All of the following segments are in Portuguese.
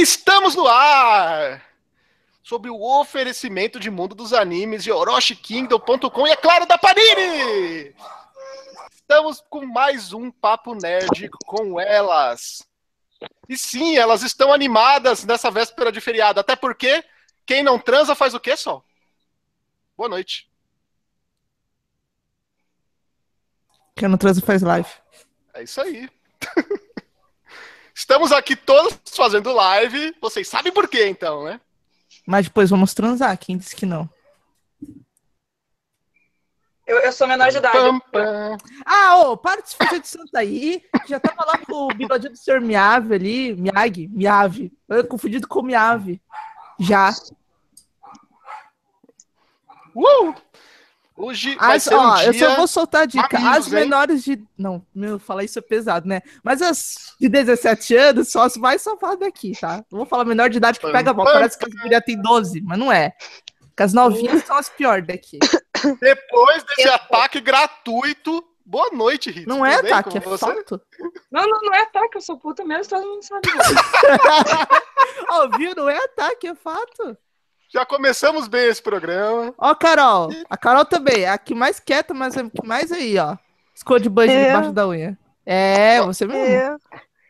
Estamos no ar! Sobre o oferecimento de mundo dos animes de OroshiKingdom.com e, é claro, da Panini! Estamos com mais um Papo Nerd com elas. E sim, elas estão animadas nessa véspera de feriado. Até porque quem não transa faz o quê, Sol? Boa noite. Quem não transa faz live. É isso aí. Estamos aqui todos fazendo live. Vocês sabem por quê, então, né? Mas depois vamos transar. Quem disse que não? Eu, eu sou menor de idade. Pam, pam. Ah, ô, para de se fazer de santa aí. Já tava lá com o bigodinho do senhor Miave ali. Miag, Miave. Eu confundido com Miave. Já. Uh! Hoje vai As, ser um ó, dia... eu só vou soltar a dica. Mamilos, As hein? menores de. Não, meu, falar isso é pesado, né? Mas as de 17 anos só as mais safadas aqui, tá? Não vou falar menor de idade que pega mal. Parece que as gurias tem 12, mas não é. Porque as novinhas são as piores daqui. Depois desse ataque gratuito. Boa noite, Rita. Não é Tudo bem ataque, é você? fato. Não, não, não é ataque, eu sou puta mesmo, todo mundo sabe. Ó, viu? Não é ataque, é fato. Já começamos bem esse programa. Ó, Carol. A Carol também. A que mais quieta, mas a que mais aí, ó. Esconde band Eu? debaixo da unha. É, você mesmo. Eu,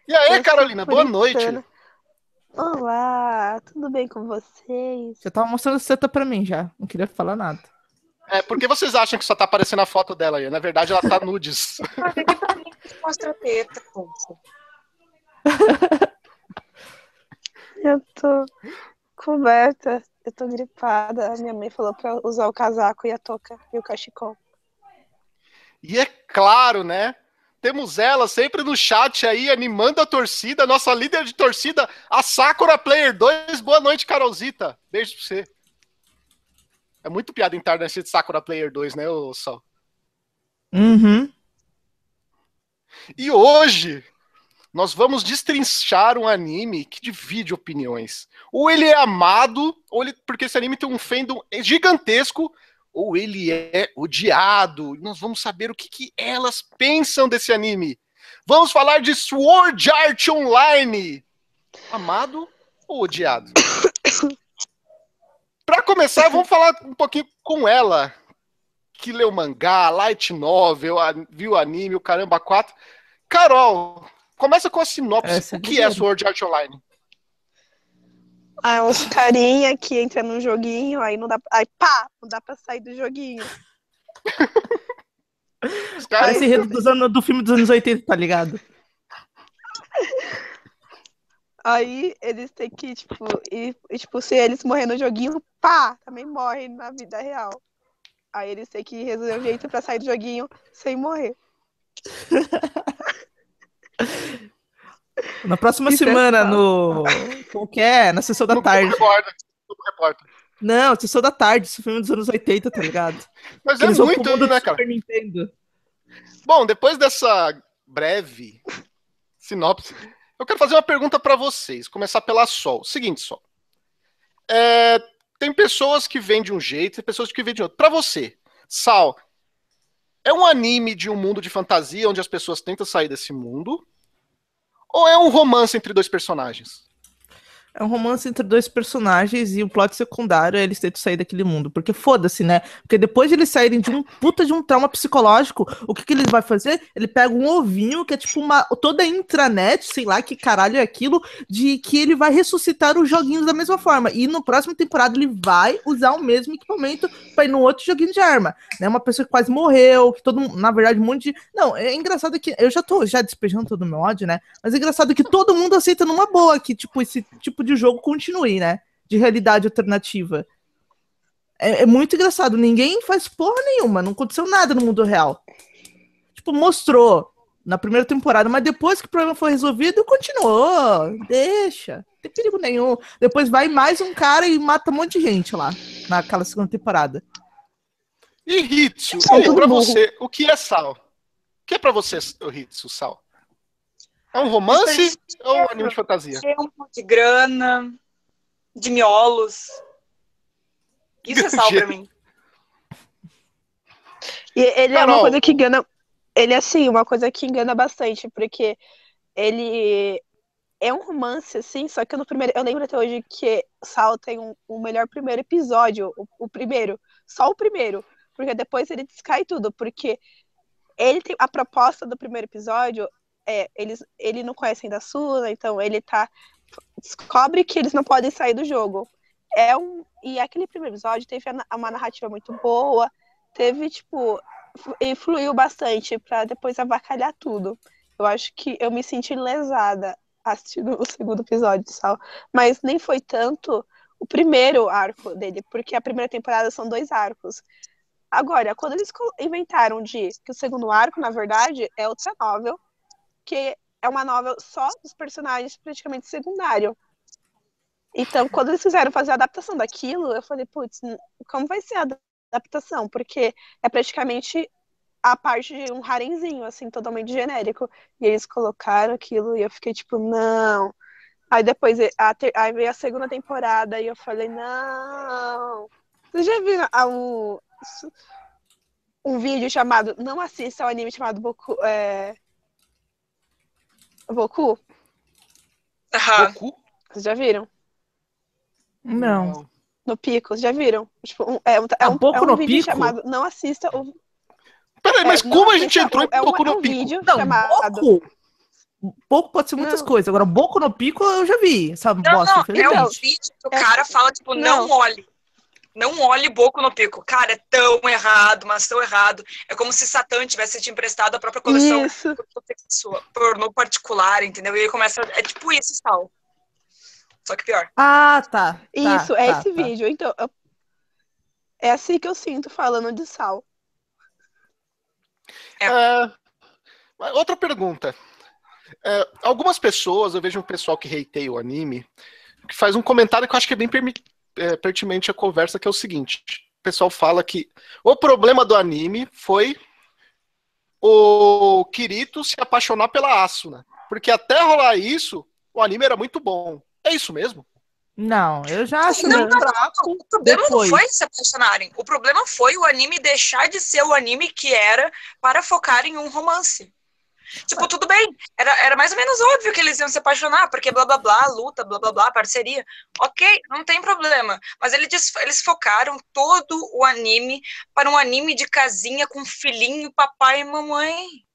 E aí, eu Carolina, boa noite. Olá, tudo bem com vocês? Você tava mostrando seta pra mim já. Não queria falar nada. É, por que vocês acham que só tá aparecendo a foto dela aí? Na verdade, ela tá nudes. Mostra a teta. Eu tô coberta, eu tô gripada. Minha mãe falou pra usar o casaco e a touca e o cachecol. E é claro, né? Temos ela sempre no chat aí, animando a torcida, nossa líder de torcida, a Sakura Player 2. Boa noite, Carolzita. Beijo pra você. É muito piada interna esse de Sakura Player 2, né, ô Sol? Uhum. E hoje nós vamos destrinchar um anime que divide opiniões. Ou ele é amado, ou ele, porque esse anime tem um fandom gigantesco, ou ele é odiado. E nós vamos saber o que, que elas pensam desse anime. Vamos falar de Sword Art Online. Amado ou odiado? Para começar, vamos falar um pouquinho com ela, que leu mangá, light novel, viu anime, o caramba 4. Carol, começa com a sinopse. Essa é o que é doideira. Sword Art Online? Ah, uns carinha que entra num joguinho, aí não dá, aí pá, não dá pra sair do joguinho. Os caras- Parece enredo dos anos- do filme dos anos 80, tá ligado? Aí eles têm que, tipo, e, e, tipo, se eles morrem no joguinho, pá, também morrem na vida real. Aí eles têm que resolver um jeito pra sair do joguinho sem morrer. Na próxima Isso é semana, fato. no. Como que é? Na sessão da no tarde. Repórter, Repórter. Não, sessão da tarde, esse filme dos anos 80, tá ligado? Mas é Eles pro muito, né, cara? Nintendo. Bom, depois dessa breve sinopse, eu quero fazer uma pergunta para vocês. Começar pela Sol. Seguinte, Sol. É, tem pessoas que vêm de um jeito, tem pessoas que vêm de outro. Para você, Sal, é um anime de um mundo de fantasia onde as pessoas tentam sair desse mundo? Ou é um romance entre dois personagens? É um romance entre dois personagens e o plot secundário é eles tentam sair daquele mundo. Porque foda-se, né? Porque depois de eles saírem de um puta de um trauma psicológico, o que, que ele vai fazer? Ele pega um ovinho, que é tipo uma. toda intranet, sei lá que caralho é aquilo, de que ele vai ressuscitar os joguinhos da mesma forma. E no próximo temporada ele vai usar o mesmo equipamento pra ir no outro joguinho de arma. Né? Uma pessoa que quase morreu, que todo na verdade, um monte de. Não, é engraçado que. Eu já tô já despejando todo o meu ódio, né? Mas é engraçado que todo mundo aceita numa boa que, tipo, esse tipo de jogo continue, né? De realidade alternativa. É, é muito engraçado. Ninguém faz porra nenhuma. Não aconteceu nada no mundo real. Tipo, mostrou na primeira temporada, mas depois que o problema foi resolvido, continuou. Deixa. Não tem perigo nenhum. Depois vai mais um cara e mata um monte de gente lá. Naquela segunda temporada. E para burro. você, o que é Sal? O que é para você, o Hitsu, Sal? É um romance ou um anime de fantasia? Tempo de grana, de miolos. Isso é sal pra mim. E ele é Carol. uma coisa que engana. Ele é assim, uma coisa que engana bastante, porque ele é um romance, assim, só que no primeiro. Eu lembro até hoje que Sal tem um, o melhor primeiro episódio, o, o primeiro, só o primeiro, porque depois ele descai tudo, porque ele tem a proposta do primeiro episódio é eles ele não conhece ainda a Suna, então ele tá descobre que eles não podem sair do jogo. É um e aquele primeiro episódio teve uma narrativa muito boa, teve tipo e fluiu bastante para depois avacalhar tudo. Eu acho que eu me senti lesada assistindo o segundo episódio de Sal, mas nem foi tanto o primeiro arco dele, porque a primeira temporada são dois arcos. Agora, quando eles inventaram de que o segundo arco, na verdade, é outra novel, que é uma novel só dos personagens praticamente secundário. Então, quando eles quiseram fazer a adaptação daquilo, eu falei, putz, como vai ser a adaptação? Porque é praticamente a parte de um harenzinho, assim, totalmente genérico. E eles colocaram aquilo e eu fiquei tipo, não. Aí depois a ter... aí veio a segunda temporada e eu falei, não. Você já viu um, um vídeo chamado. Não assista ao anime chamado Boku. É... Boku? Aham. Goku? Vocês já viram? Não. No Pico, vocês já viram? Tipo, um- é um, é Ah, um, Boku é um no vídeo Pico? chamado. Não assista o. Peraí, mas é, como a gente assista entrou em é um- Boku é no um Pico? vídeo Não, chamado. Boku. Boku pode ser muitas Não. coisas. Agora, Boku no Pico eu já vi. Essa Não, bosta, não, é um vídeo que o É- cara fala, tipo, não, Não. olhe. Não olhe Boco no Pico. Cara, é tão errado, mas tão errado. É como se Satã tivesse te emprestado a própria coleção Isso. pornô particular, entendeu? E aí começa. É tipo isso, tal. Só que pior. Ah, tá. tá, Isso, é tá, esse tá. vídeo. Então, eu- é assim que eu sinto falando de sal. É, outra pergunta. É, algumas pessoas, eu vejo um pessoal que hateia o anime, que faz um comentário que eu acho que é bem permi- é, pertinente à conversa, que é o seguinte. O pessoal fala que o problema do anime foi o Kirito se apaixonar pela Asuna. Porque até rolar isso, o anime era muito bom. É isso mesmo? Não, eu já acho Não, meio fraco. O problema Depois. não foi se apaixonarem. O problema foi o anime deixar de ser o anime que era para focar em um romance. Tipo, tudo bem. Era, era mais ou menos óbvio que eles iam se apaixonar, porque blá blá blá, luta, blá blá blá, parceria. Ok, não tem problema. Mas eles, eles focaram todo o anime para um anime de casinha com filhinho, papai e mamãe.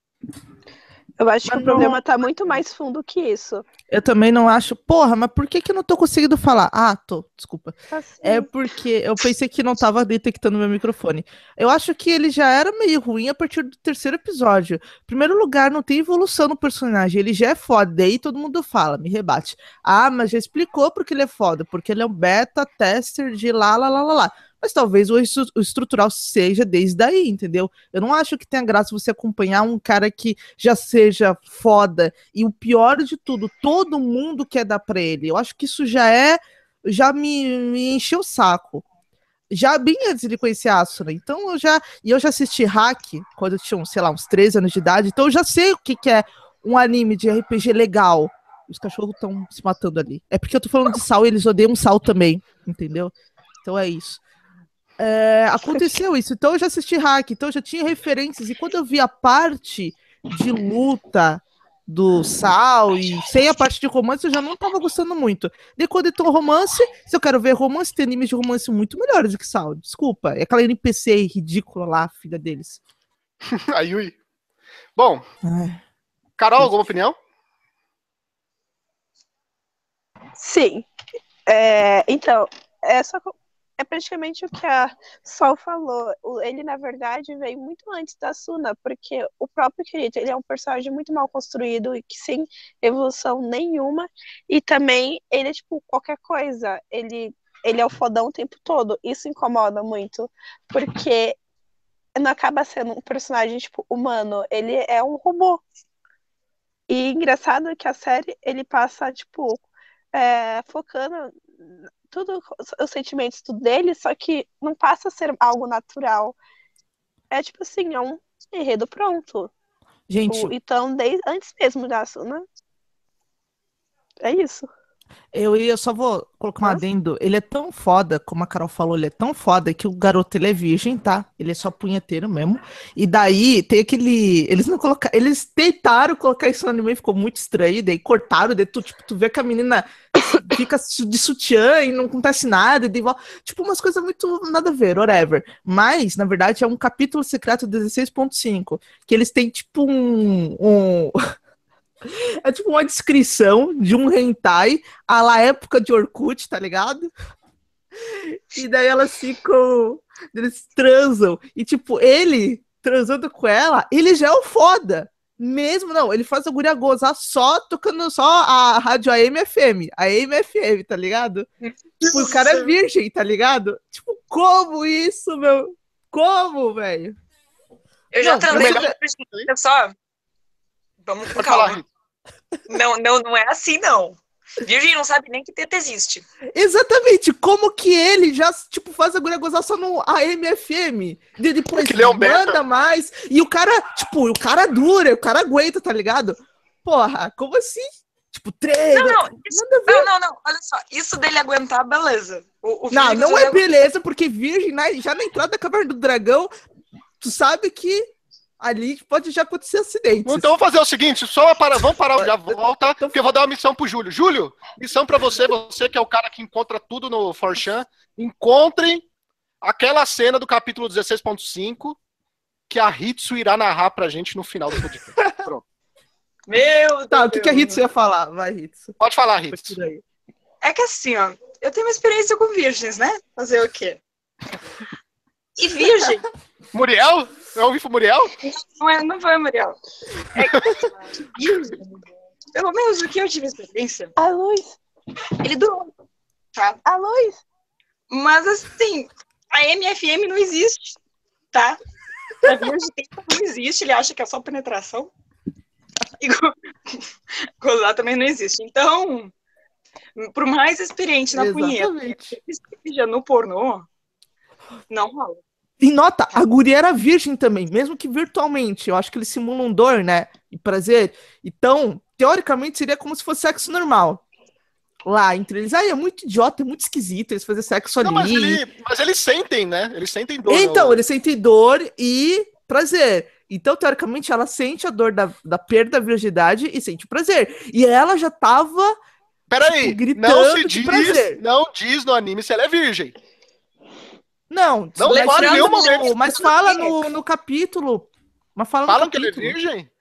Eu acho que Mas o problema tá muito mais fundo que isso. Eu também não acho. Porra, mas por que que eu não tô conseguindo falar? Ah, tô, desculpa. Assim, É porque eu pensei que não tava detectando meu microfone. Eu acho que ele já era meio ruim a partir do terceiro episódio. Em primeiro lugar, não tem evolução no personagem. Ele já é foda. Daí todo mundo fala, me rebate. Ah, mas já explicou porque ele é foda. Porque ele é um beta tester de lá, lá, lá, lá, lá. Mas talvez o, estru- o estrutural seja desde aí, entendeu? Eu não acho que tenha graça você acompanhar um cara que já seja foda. E o pior de tudo, todo mundo quer dar pra ele. Eu acho que isso já é já me, me encheu o saco. Já bem antes de conhecer a Asuna. Então eu já. E eu já assisti Hack quando eu tinha, sei lá, uns 13 anos de idade. Então eu já sei o que, que é um anime de RPG legal. Os cachorros estão se matando ali. É porque eu tô falando de sal e eles odeiam sal também. Entendeu? Então é isso. É, aconteceu isso. Então eu já assisti Hack. Então eu já tinha referências. E quando eu vi a parte de luta do Sal e sem a parte de romance, eu já não tava gostando muito. De quando entrou romance, se eu quero ver romance, tem animes de romance muito melhores do que Sal. Desculpa. É aquela NPC ridícula lá, filha deles. A Yui. Bom, Ai. Carol, alguma opinião? Sim. É, então, é só é praticamente o que a Sol falou. Ele, na verdade, veio muito antes da Suna, porque o próprio Kirito, ele é um personagem muito mal construído e que sem evolução nenhuma. E também ele é tipo qualquer coisa. Ele, ele é o fodão o tempo todo. Isso incomoda muito, porque não acaba sendo um personagem tipo humano. Ele é um robô. E engraçado que a série ele passa tipo é, focando tudo os sentimentos tudo dele, só que não passa a ser algo natural. É tipo assim, é um enredo pronto. Gente, O- Então, desde antes mesmo da Asuna. É isso. Eu ia, só vou colocar um adendo. Ele é tão foda, como a Carol falou, ele é tão foda que o garoto ele é virgem, tá? Ele é só punheteiro mesmo. E daí tem aquele. Eles não colocaram. Eles tentaram colocar isso no anime ficou muito estranho. Daí cortaram, daí tu, tipo, tu vê que a menina fica de sutiã e não acontece nada. E daí, tipo, umas coisas muito nada a ver, whatever. Mas, na verdade, é um capítulo secreto 16.5. Que eles têm, tipo, um. um... É tipo uma descrição de um hentai a la época de Orkut, tá ligado? E daí elas ficam. Eles transam. E, tipo, ele transando com ela, ele já é o foda. Mesmo, não, ele faz a guria gozar só tocando só a rádio AM/FM. A AM/FM, tá ligado? Tipo, o cara é virgem, tá ligado? Tipo, como isso, meu? Como, velho? Eu já Não, transei melhor- olha só. Vamos com falar, calma. Não, não, não é assim, não. Virgem não sabe nem que teta existe. Exatamente, como que ele já, tipo, faz a guria gozar só no AM/FM? De depois ele é um beta. manda mais. E o cara, tipo, o cara dura, o cara aguenta, tá ligado? Porra, como assim? Tipo, três. Não, não, isso- não, não, não. Olha só, isso dele aguentar, beleza. O, o Não, não é beleza, porque Virgem, né, já na entrada da Caverna do Dragão, tu sabe que ali pode já acontecer acidentes. Então vamos fazer o seguinte, só para, vamos parar, já volta, porque eu vou dar uma missão pro Júlio. Júlio, missão pra você, você que é o cara que encontra tudo no Forchan, encontre aquela cena do capítulo 16.5 que a Hitsu irá narrar pra gente no final do podcast. Pronto. Meu Tá, o Deus. que, que a Hitsu ia falar? Vai, Hitsu. Pode falar, aí. É que assim, ó, eu tenho uma experiência com virgens, né? Fazer o quê? E virgem, Muriel? Eu ouvi pro Muriel? não, é, não foi, Muriel. É que virgem, pelo menos o que eu tive experiência, A luz, ele durou, tá? a luz. Mas assim, a MFM não existe, tá? A virgem não existe, ele acha que é só penetração. E go- gozar também não existe. Então, por mais experiente na punheta Exatamente. que esteja no pornô, não rola. E nota, a guria era virgem também, mesmo que virtualmente. Eu acho que eles simulam dor, né? E prazer. Então, teoricamente, seria como se fosse sexo normal. Lá entre eles. Ai, é muito idiota, é muito esquisito eles fazerem sexo Não, mas, ali. ele- mas eles sentem, né? Eles sentem dor. Então, no- eles sentem dor e prazer. Então, teoricamente, ela sente a dor da, da perda da virgindade e sente o prazer. E ela já tava. Peraí, tipo, gritando não se diz, prazer. não diz no anime se ela é virgem. Não, Não mas, fala em nenhum no- momento. mas fala no, no capítulo. Mas fala no Falam que ele é virgem?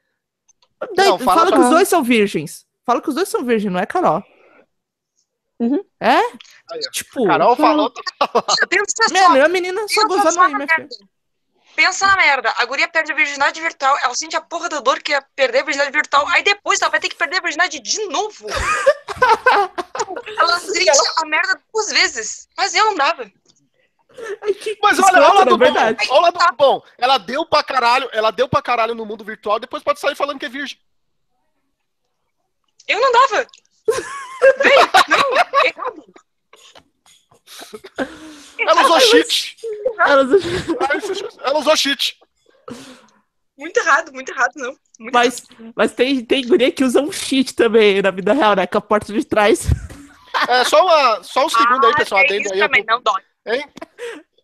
Daí, Não, fala, fala que os dois são virgens. Fala que os dois são virgens, não é, Carol? Uhum. É? Aí. Tipo, Carol falou. Pensa minha, só, minha menina só pensa gozando aí, na minha filha. Pensa na merda. A guria perde a virgindade virtual, ela sente a porra da dor que é perder a virgindade virtual, aí depois ela vai ter que perder a virgindade de novo. ela sente a merda duas vezes. Mas eu não dava. Mas olha, escrota, olha do bom. verdade. Olha do bom. Ela deu pra caralho, ela deu pra caralho no mundo virtual, depois pode sair falando que é virgem. Eu não dava. Véi, não, errado. Ela usou cheat. Elas- Ela usou cheat. Muito errado, muito errado, não. Muito Mas, mas tem, tem guria que usa um cheat também na vida real, né? Com a porta de trás. É, só, uma, só um segundo aí, Ah, pessoal. é isso aí. também, não dói. Hein?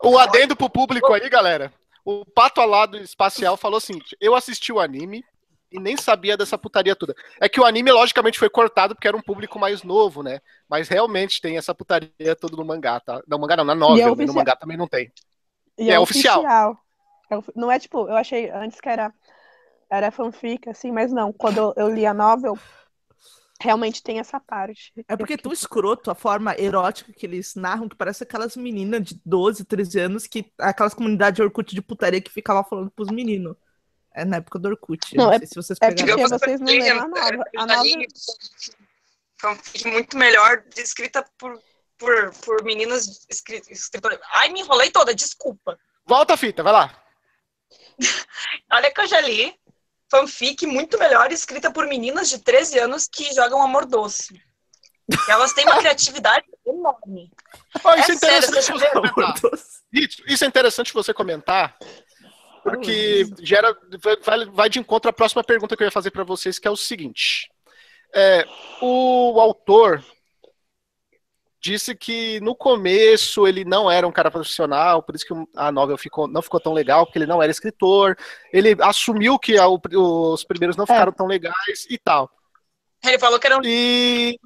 O adendo pro público aí, galera. O Pato Alado Espacial falou o seguinte: eu assisti o anime e nem sabia dessa putaria toda. É que o anime, logicamente, foi cortado porque era um público mais novo, né? Mas realmente tem essa putaria toda no mangá, tá? No mangá não, na E é novel, né? no oficial. mangá também não tem. E É oficial. É ofi- não é tipo, eu achei antes que era, era fanfic, assim, mas não. Quando eu, eu li a novel, realmente tem essa parte. É porque é tão escroto a forma erótica que eles narram, que parece aquelas meninas de 12, 13 anos, que aquelas comunidades Orkut de putaria que ficava falando pros meninos. É na época do Orkut. Não, Não, é- sei se vocês é pegaram. porque vocês não leram a novel. A novel Foi um muito melhor, escrita por, por, por meninas escri- escritoras. Ai, me enrolei toda, desculpa. Volta a fita, vai lá. Olha que eu já li fanfic muito melhor, escrita por meninas de 13 anos que jogam amor doce. Elas têm uma criatividade enorme. Ó, isso é, É sério, interessante você você Amor comentar. doce. Isso, isso é interessante você comentar, porque gera, vai, vai de encontro à próxima pergunta que eu ia fazer para vocês, que é o seguinte: É, o autor disse que no começo ele não era um cara profissional, por isso que a novel ficou, não ficou tão legal, porque ele não era escritor. Ele assumiu que a- o- os primeiros não ficaram tão legais e tal. Ele falou que era um. E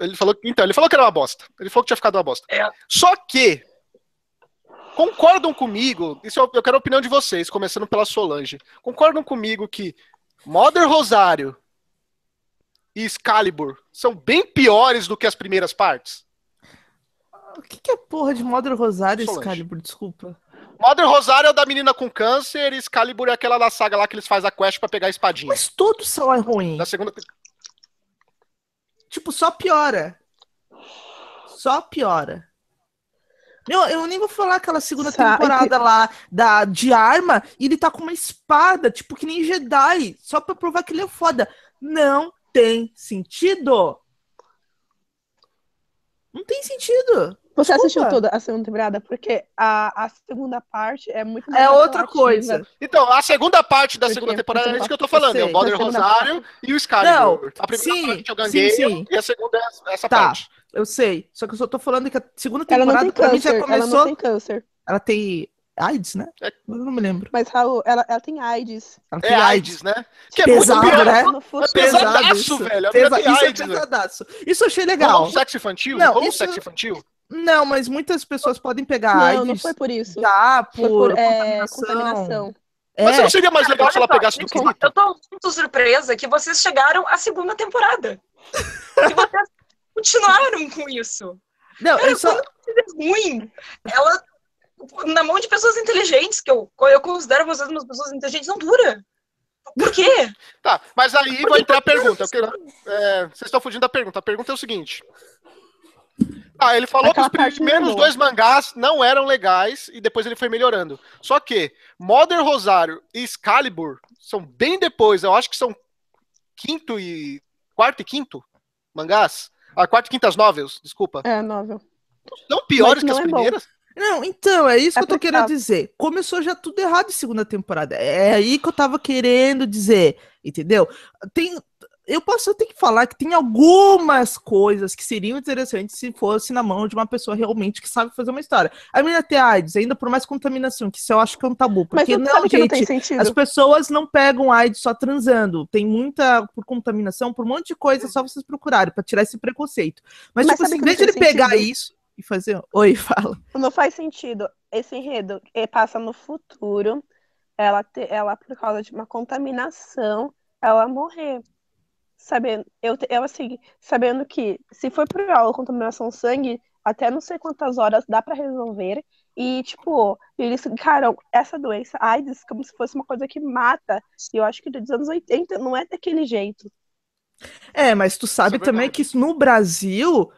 ele falou, então, ele falou que era uma bosta. Ele falou que tinha ficado uma bosta. É. Só que concordam comigo, isso eu, eu quero a opinião de vocês, começando pela Solange. Concordam comigo que Mother Rosário e Excalibur são bem piores do que as primeiras partes? O que, que é porra de Mother Rosário e. Excalibur? Desculpa. Mother Rosário é o da menina com câncer e Excalibur é aquela da saga lá que eles fazem a quest pra pegar a espadinha. Mas todos são ruins. Da segunda Tipo, só piora. Só piora. Meu, eu nem vou falar aquela segunda Sabe- temporada lá da, de arma e ele tá com uma espada, tipo que nem Jedi, só pra provar que ele é foda. Não tem sentido. Não tem sentido. Você Desculpa. assistiu toda a segunda temporada? Porque a, a segunda parte é muito É mais outra coisa. Então, a segunda parte da Por segunda temporada é Porque isso que eu tô falando. É o segunda Rosário e o Excalibur. Não, a primeira sim, parte é o sim, Gangueio sim. e a segunda é essa Tá. parte. Eu sei. Só que eu só tô falando que a segunda Ela não temporada tem pra mim já câncer. Ela começou. não tem câncer. Ela tem AIDS, né? É. Eu não me lembro. Mas, Raul, ela, ela tem AIDS. Ela É tem AIDS, né? Que é Pesado, muito pior. né? É pesadaço, isso. velho. Pesa- Isso é AIDS, velho. pesadaço. Isso eu achei legal. sexo infantil? Não, um isso- sexo infantil? Não, mas muitas pessoas podem pegar Não, AIDS não foi por isso. já Foi por, por é, contaminação. contaminação. Mas É, não seria mais legal Olha se ela pegasse do Kirito? Eu tô muito surpresa que vocês chegaram à segunda temporada. que vocês continuaram com isso. não, eu só, É ruim. Ela, na mão de pessoas inteligentes, que eu, eu considero vocês umas pessoas inteligentes, não dura. Por quê? Tá, mas aí vai entrar a pergunta. Eu quero- é, vocês estão fugindo da pergunta. A pergunta é o seguinte. Ah, ele falou Aquela que os primeiros dois mangás não eram legais e depois ele foi melhorando. Só que Mother Rosário e Excalibur são bem depois, eu acho que são quinto e quarto e quinto mangás. Ah, quarto e quintas novels, desculpa. É, novel. Não piores que não as é bom. Não, então, é isso É que eu tô querendo dizer. Começou já tudo errado em segunda temporada. É aí que eu tava querendo dizer, entendeu? Tem, eu posso ter que falar que tem algumas coisas que seriam interessantes se fosse na mão de uma pessoa realmente que sabe fazer uma história. A menina ter AIDS, ainda por mais contaminação, que isso eu acho que é um tabu. Mas Porque não, não, não gente, sentido? As pessoas não pegam AIDS só transando. Tem muita por contaminação, por um monte de coisa, é só vocês procurarem pra tirar esse preconceito. Mas, Mas tipo assim, em vez de não ele tem pegar sentido? isso e fazer. Oi, fala. Não faz sentido. Esse enredo passa no futuro. Ela, te- ela, por causa de uma contaminação, ela morrer. Sabendo, eu, eu assim, sabendo que se for por aula contaminação sangue, até não sei quantas horas dá pra resolver. E, tipo, eles ficaram essa doença, AIDS, como se fosse uma coisa que mata. E eu acho que dos anos 80 não é daquele jeito. É, mas tu sabe é também que isso no Brasil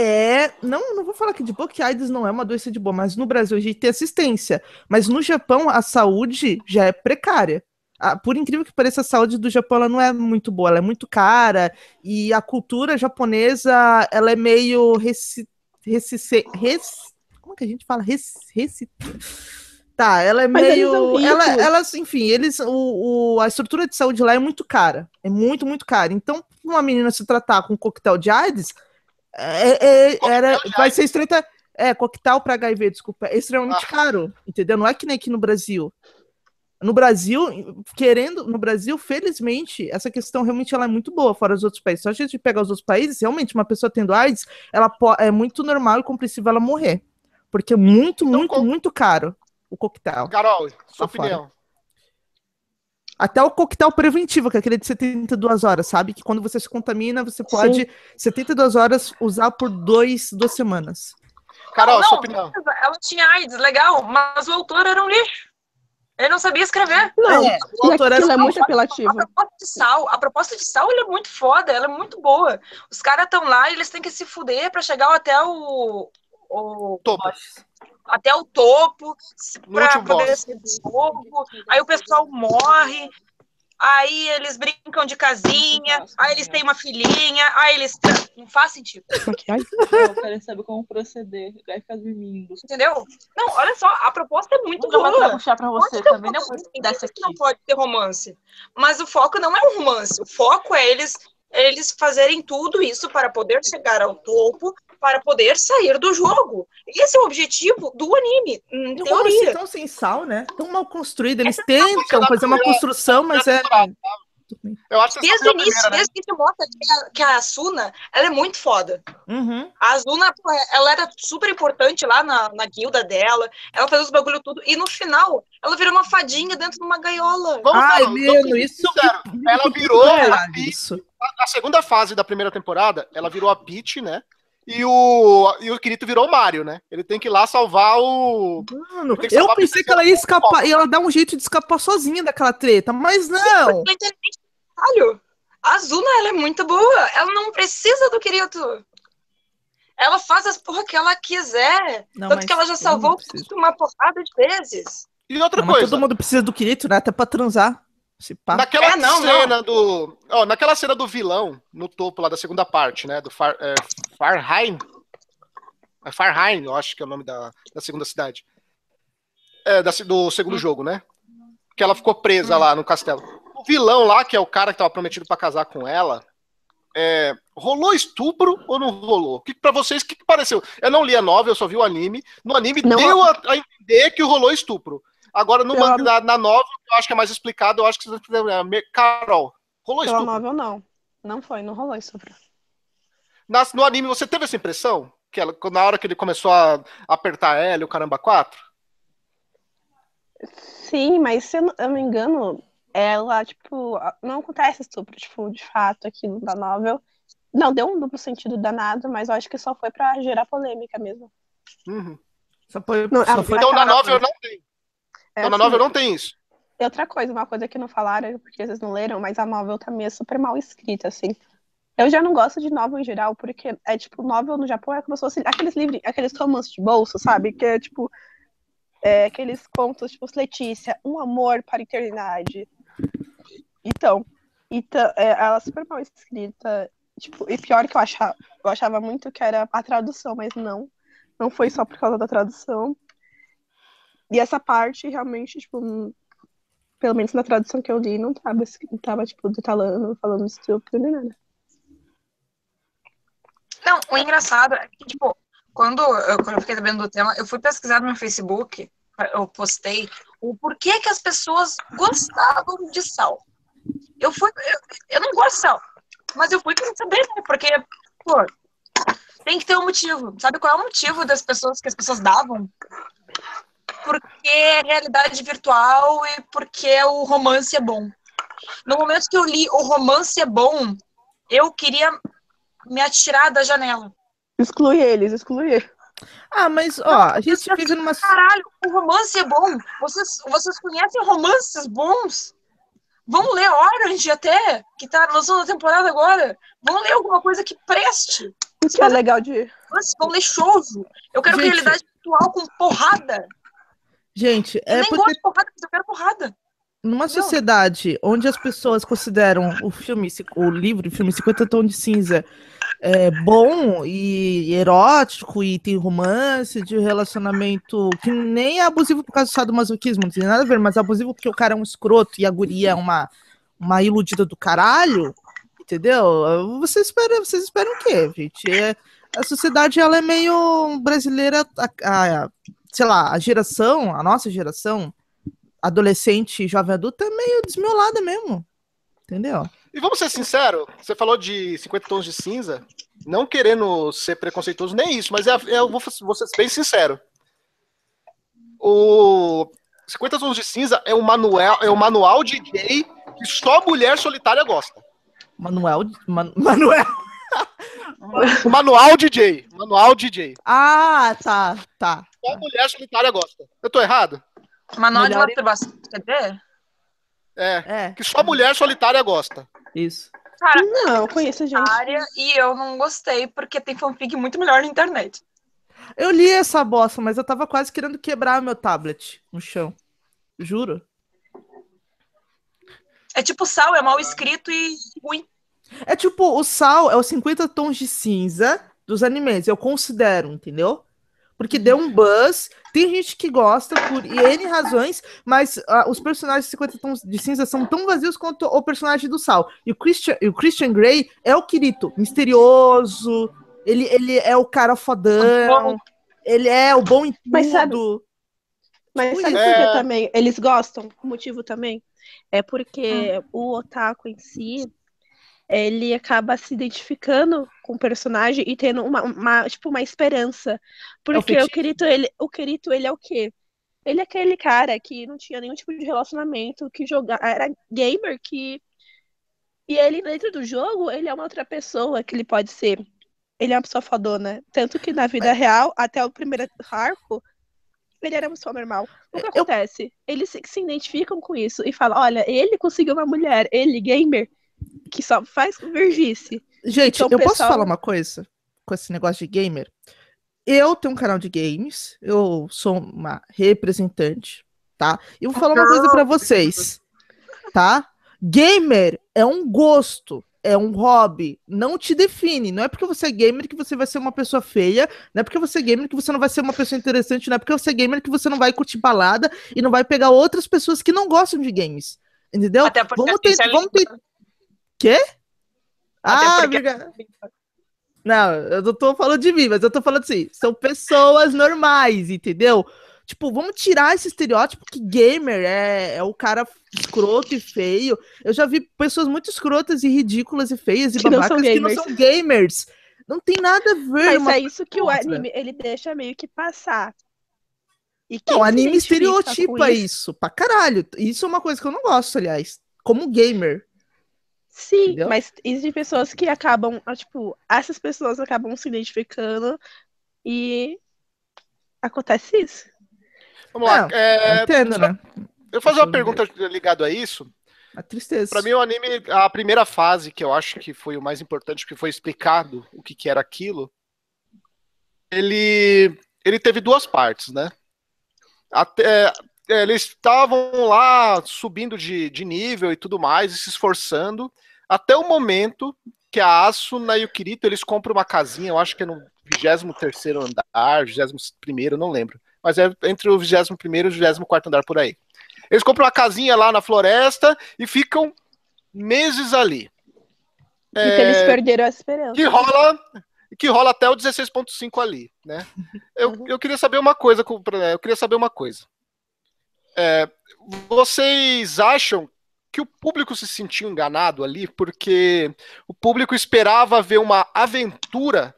é. Não, não vou falar que de boa que AIDS não é uma doença de boa, mas no Brasil a gente tem assistência. Mas no Japão a saúde já é precária. Ah, por incrível que pareça, a saúde do Japão ela não é muito boa, ela é muito cara e a cultura japonesa ela é meio reci, reci, res- como que a gente fala? Res, reci, tá, ela é Mas meio, ela, elas, enfim, eles, o, o- a estrutura de saúde lá é muito cara, é muito, muito cara. Então, uma menina se tratar com um coquetel de AIDS, é, é- era, vai ser estreita. É, coquetel para HIV, desculpa, é extremamente Ah. caro, entendeu? Não é que nem aqui no Brasil. No Brasil, querendo, no Brasil, felizmente, essa questão realmente ela é muito boa fora dos outros países. Só a gente pegar os outros países, realmente, uma pessoa tendo AIDS, ela é muito normal e compreensível ela morrer. Porque é muito, Então, muito, muito caro o coquetel. Carol, sua Lá fora. Até o coquetel preventivo, que é aquele de 72 horas, sabe? Que quando você se contamina, você pode, 72 horas, usar por dois, duas semanas. Carol, não, sua opinião. ela tinha AIDS, legal, mas o autor era um lixo. Ele não sabia escrever. Não, É, o autor era é um muito A apelativo. proposta de sal, a proposta de sal ela é muito foda, ela é muito boa. Os caras estão lá e eles têm que se fuder pra chegar até o, o Topo. Até o topo último poder ser jogo. Aí o pessoal morre. Aí eles brincam de casinha, aí eles têm uma filhinha, aí eles. Não faz sentido. Eu quero saber como proceder. Vai ficar dormindo. entendeu? Não, olha só, a proposta é muito Vou mandar boa. puxar pra você eu também. Não Não pode ter romance. Mas o foco não é um romance. O foco é eles eles fazerem tudo isso para poder chegar ao topo, para poder sair do jogo. Esse é o objetivo do anime, em o teoria. tão sem sal, né? Tão mal construído. Eles Essa tentam fazer uma construção, mas é. Eu acho que essa Desde o foi a início, primeira, né? desde que te mostra que a, que a Asuna, ela é muito foda. Uhum. A Asuna, ela era super importante lá na, na guilda dela, ela fazia os bagulho tudo, e no final, ela virou uma fadinha dentro de uma gaiola. Vamos Ai, falar, mano, isso. Ela virou caralho, a Peach. isso. A, a segunda fase da primeira temporada, ela virou a Peach, né? E o, e o Kirito virou o Mario, né? Ele tem que ir lá salvar o. Mano, eu salvar a pensei que ela ia escapar e ela dá um jeito de escapar sozinha daquela treta, mas não. É. A Asuna, ela é muito boa. Ela não precisa do Kirito. Ela faz as porra que ela quiser. Não, Tanto que ela já salvou uma porrada de vezes. E outra Não, mas coisa, todo mundo precisa do Kirito, né? Até pra transar. Se pá. naquela É, não, cena do. Ó, naquela cena do vilão, no topo lá da segunda parte, né? Do Far, é, Farheim. É Farheim, eu acho que é o nome da, da segunda cidade. É, da, do segundo jogo, né? Que ela ficou presa lá no castelo. O vilão lá, que é o cara que tava prometido pra casar com ela, é, rolou estupro ou não rolou? Que para vocês o que, que pareceu? Eu não li a novela, eu só vi o anime. No anime Não- deu a, a entender que rolou estupro. Agora no mangá, na novela, eu acho que é mais explicado, eu acho que Carol, rolou Pela estupro. novel, não. Não foi, não rolou isso. Na- no anime, você teve essa impressão? Que ela, na hora que ele começou a apertar ela e o caramba 4? Sim, mas se eu não, me engano, ela, tipo, não acontece estupro, tipo, de fato, aquilo da novel. Não, deu um duplo sentido danado, mas eu acho que só foi pra gerar polêmica mesmo. Uhum. Só foi, Não, só foi Então na novel não tem. É Então na assim, novel não tem isso. E outra coisa, uma coisa que não falaram, porque vocês não leram, mas a novel também é super mal escrita, assim. Eu já não gosto de novel em geral, porque é tipo, novel no Japão é como se fosse aqueles livros, aqueles romances de bolso, sabe? Que é tipo, é, aqueles contos, tipo, Letícia, um amor para a eternidade. Então, então é, ela é super mal escrita. Tipo, e pior que eu achava, eu achava muito que era a tradução, mas não. Não foi só por causa da tradução. E essa parte realmente, tipo, hum, pelo menos na tradução que eu li, não tava, não tava tipo, detalhando, falando estúpido nem nada. Não, o engraçado é que, tipo, quando eu, quando eu fiquei sabendo do tema, eu fui pesquisar no meu Facebook, eu postei o porquê que as pessoas gostavam de sal. Eu fui, eu, eu não gosto de sal, mas eu fui saber, né? Porque, pô, tem que ter um motivo. Sabe qual é o motivo das pessoas que as pessoas davam? Porque é realidade virtual e porque o romance é bom. No momento que eu li o romance é bom, eu queria me atirar da janela. Exclui eles, exclui eles. Ah, mas ó, a gente vive numa. Caralho, o romance é bom. Vocês, vocês conhecem romances bons? Vão ler Orange até, que tá lançando a temporada agora. Vão ler alguma coisa que preste. O que é legal de. Vocês vão ler Shoujo. Eu quero Gente. realidade virtual com porrada. Gente, Eu é nem porque gosto de porrada, mas eu quero porrada. numa sociedade onde as pessoas consideram o filme, o livro, o filme 50 Tons de Cinza é, bom e erótico e tem romance de relacionamento que nem é abusivo por causa do sadomasoquismo, não tem nada a ver, mas é abusivo porque o cara é um escroto e a guria é uma, uma iludida do caralho, entendeu? Você espera, vocês esperam o quê, gente? É, a sociedade ela é meio brasileira, a- a- sei lá, a geração, a nossa geração, adolescente e jovem adulto é meio desmiolada mesmo. Entendeu? E vamos ser sinceros, você falou de 50 tons de cinza, não querendo ser preconceituoso, nem isso, mas é, é- eu vou, vou ser bem sincero. O 50 tons de cinza é um manual, é um manual de gay que só mulher solitária gosta. Manuel. Man- Manuel. O manual DJ, manual DJ. Ah, tá, tá. Só mulher solitária gosta. Eu tô errado? Manual de Melhor- masturbação, quer dizer? É, É, que só mulher solitária gosta. isso. Cara, Não, eu conheço gente. área e eu não gostei porque tem fanfic muito melhor na internet. Eu li essa bosta, mas eu tava quase querendo quebrar meu tablet no chão. Juro. É tipo sal, é mal escrito e ruim. É tipo, o sal é os 50 tons de cinza dos animes, eu considero, entendeu? porque deu um buzz. Tem gente que gosta por N razões, mas ah, os personagens de 50 tons de cinza são tão vazios quanto o personagem do Sal. E o Christian, e o Christian Grey é o Kirito, misterioso. Ele, ele é o cara fodão. Ele é o bom em tudo. Mas sabe- Mas sabe isso. por que É. também eles gostam? O motivo também é porque o otaku em si, ele acaba se identificando com o personagem e tendo uma, uma, tipo, uma esperança. Porque o fetiche. Kirito, ele, o Kirito, ele é o quê? Ele é aquele cara que não tinha nenhum tipo de relacionamento, que jogava, era gamer, que... E ele, dentro do jogo, ele é uma outra pessoa que ele pode ser. Ele é uma pessoa fodona. Tanto que na vida real, até o primeiro arco, ele era uma pessoa normal. O que Eu- acontece? Eles se, se identificam com isso e falam: olha, ele conseguiu uma mulher, ele, gamer, que só faz vergice. Gente, Então, eu posso pessoal- falar uma coisa com esse negócio de gamer? Eu tenho um canal de games, eu sou uma representante, tá? E vou falar uma coisa pra vocês, tá? Gamer é um gosto, é um hobby, não te define. Não é porque você é gamer que você vai ser uma pessoa feia, não é porque você é gamer que você não vai ser uma pessoa interessante, não é porque você é gamer que você não vai curtir balada e não vai pegar outras pessoas que não gostam de games. Entendeu? Até porque Vamos ter, é vamos ter... Quê? Ah, porque- obrigado. Não, eu não tô falando de mim, mas eu tô falando assim, são pessoas normais, entendeu? Tipo, vamos tirar esse estereótipo que gamer é, é o cara escroto e feio. Eu já vi pessoas muito escrotas e ridículas e feias e Que não babacas são que não gamers. são gamers. Não tem nada a ver Mas uma é isso que o anime ele deixa meio que passar. E Não, o anime estereotipa isso. pra caralho. Isso é uma coisa que eu não gosto, aliás. Como gamer. Sim, Entendeu? mas existem pessoas que acabam, ah, tipo, essas pessoas acabam se identificando e acontece isso. Vamos lá. Não, é, eu entendo, né? eu vou fazer uma pergunta ligado a isso. A tristeza. Pra mim, o anime, a primeira fase, que eu acho que foi o mais importante, que foi explicado o que, que era aquilo, ele, ele teve duas partes, né? Até, é, eles estavam lá subindo de, de nível e tudo mais, e se esforçando, até o momento que a Asuna e o Kirito, eles compram uma casinha, eu acho que é no 23º andar, 21º, não lembro. Mas é entre o 21º e o 24º andar por aí. Eles compram uma casinha lá na floresta e ficam meses ali. Porque eles perderam a esperança. Que rola, que rola até o 16.5 ali, né? Eu, eu queria saber uma coisa, eu queria saber uma coisa. É, vocês acham que o público se sentiu enganado ali porque o público esperava ver uma aventura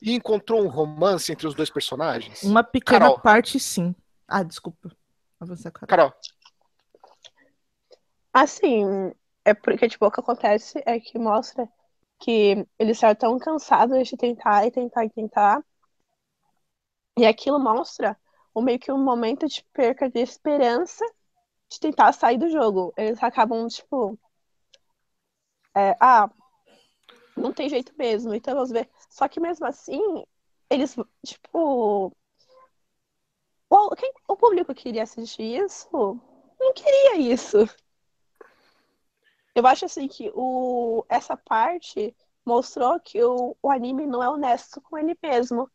e encontrou um romance entre os dois personagens? Uma pequena Carol. parte, sim. Ah, desculpa. Avançar, cara. Carol, Assim, é porque, tipo, o que acontece é que mostra que eles estão tão cansados de tentar e tentar e tentar. E aquilo mostra um meio que um momento de perca de esperança de tentar sair do jogo. Eles acabam, tipo. é, ah, não tem jeito mesmo, então vamos ver. Só que mesmo assim, eles, tipo. O, quem- o público queria assistir isso? Não queria isso. Eu acho assim que o, essa parte mostrou que o, o anime não é honesto com ele mesmo.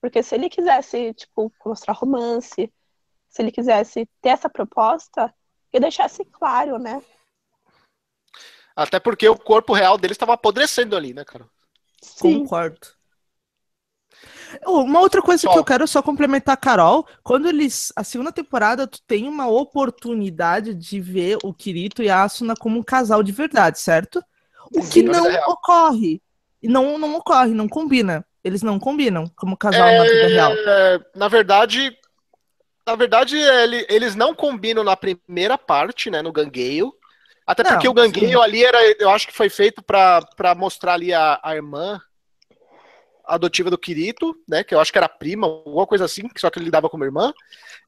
Porque se ele quisesse, tipo, mostrar romance, se ele quisesse ter essa proposta, que deixasse claro, né? até porque o corpo real dele estava apodrecendo ali, né, cara? Sim. Concordo. Oh, Uma outra coisa que Só. eu quero só complementar a Carol, quando eles. A segunda temporada, tu tem uma oportunidade de ver o Kirito e a Asuna como um casal de verdade, certo? O que Sim, na não real. ocorre. E Não, não ocorre, não combina. Eles não combinam como casal na vida real. É, na verdade, na verdade, ele- eles não combinam na primeira parte, né, no gangueio. Até Não, porque o gangueio ali era, eu acho que foi feito pra pra mostrar ali a, a irmã adotiva do Kirito, né, que eu acho que era prima, alguma coisa assim, só que ele lidava como irmã.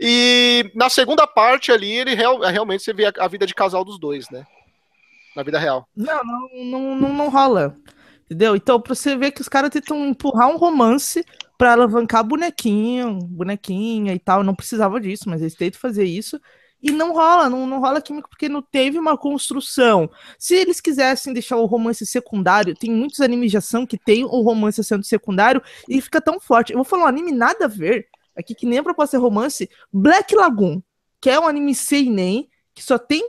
E na segunda parte ali, ele real- realmente você vê a, a vida de casal dos dois, né, na vida real. Não, não, não, não, não rola. Entendeu? Então, pra você ver que os caras tentam empurrar um romance pra alavancar bonequinho, bonequinha e tal. Não precisava disso, mas eles tentam fazer isso. E não rola, não, não rola química porque não teve uma construção. Se eles quisessem deixar o romance secundário, tem muitos animes de ação que tem o romance sendo secundário e fica tão forte. Eu vou falar um anime nada a ver, aqui que nem a proposta é romance, Black Lagoon, que é um anime seinen, que só tem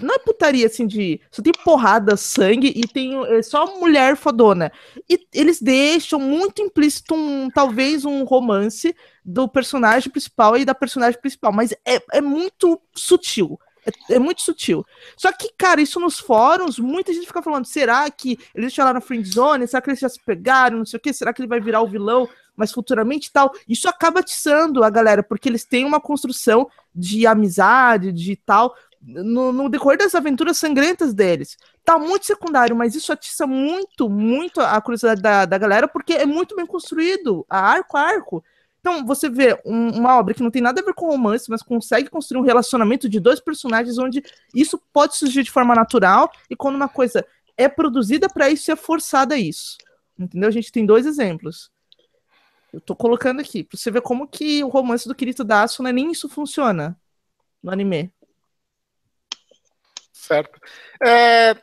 não é putaria assim de. Só tem porrada, sangue e tem é só mulher fodona. E eles deixam muito implícito um, talvez um romance do personagem principal e da personagem principal, mas é, é muito sutil. É, é muito sutil. Só que, cara, isso nos fóruns, muita gente fica falando: será que eles deixaram na friend zone? Será que eles já se pegaram? Não sei o que? Será que ele vai virar o vilão? Mas futuramente tal. Isso acaba atiçando a galera, porque eles têm uma construção de amizade, de tal no, no, decorrer das aventuras sangrentas deles. Tá muito secundário, mas isso atiça muito, muito a curiosidade da, da galera, porque é muito bem construído, a arco a arco. Então, você vê um, uma obra que não tem nada a ver com romance, mas consegue construir um relacionamento de dois personagens onde isso pode surgir de forma natural, e quando uma coisa é produzida para isso, é forçada a isso. Entendeu? A gente tem dois exemplos. Eu tô colocando aqui, pra você ver como que o romance do Kirito da Asuna nem isso funciona no anime. Certo. É,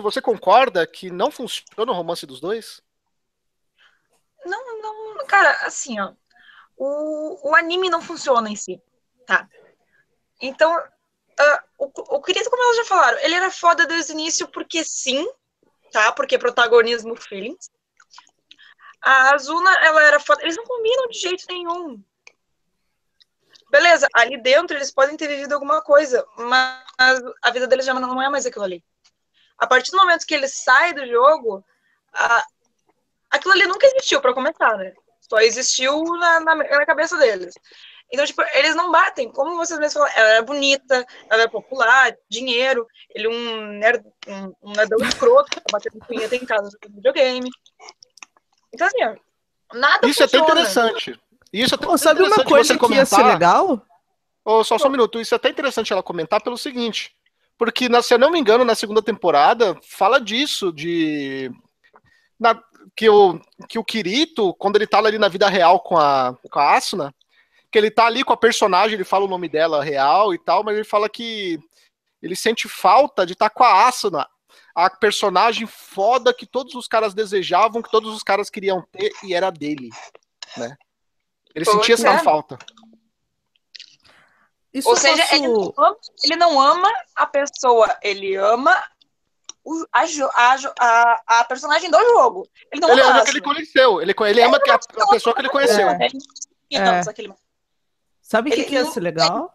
você concorda que não funciona o romance dos dois? Não, não, cara, assim, ó. O, o anime não funciona em si, tá? Então, uh, o, o Kirito, como elas já falaram, ele era foda desde o início porque sim, tá? Porque protagonismo feelings. A Azuna, ela era foda. Eles não combinam de jeito nenhum. Beleza, ali dentro eles podem ter vivido alguma coisa, mas a vida deles já não é mais aquilo ali. A partir do momento que ele sai do jogo, a, aquilo ali nunca existiu, para começar, né? Só existiu na, na, na, cabeça deles. Então, tipo, eles não batem. Como vocês mesmos falaram, ela era bonita, ela era popular, dinheiro, ele um nerd, um, um nerdão escroto, tá batendo punheta em casa jogando videogame. Então, assim, nada Isso funciona. é até interessante. Isso é até Pô, sabe uma coisa que ia ser legal? Ô, só, só um minuto, isso é até interessante ela comentar pelo seguinte. Porque, na- se eu não me engano, na segunda temporada, fala disso, de. na- que, o, que o Kirito, quando ele tá ali na vida real com a, com a Asuna, que ele tá ali com a personagem, ele fala o nome dela real e tal, mas ele fala que ele sente falta de estar com a Asuna, a personagem foda que todos os caras desejavam, que todos os caras queriam ter, e era dele, né? Ele Pois sentia essa é. falta. Isso Ou seja, posso- ele, não ama, ele não ama a pessoa, ele ama o- a, a a- a personagem do jogo. Ele não Ele ama ama a que ele conheceu, ele, ele ama que a, a pessoa que ele conheceu. É. É. Sabe o que, que ia ser legal?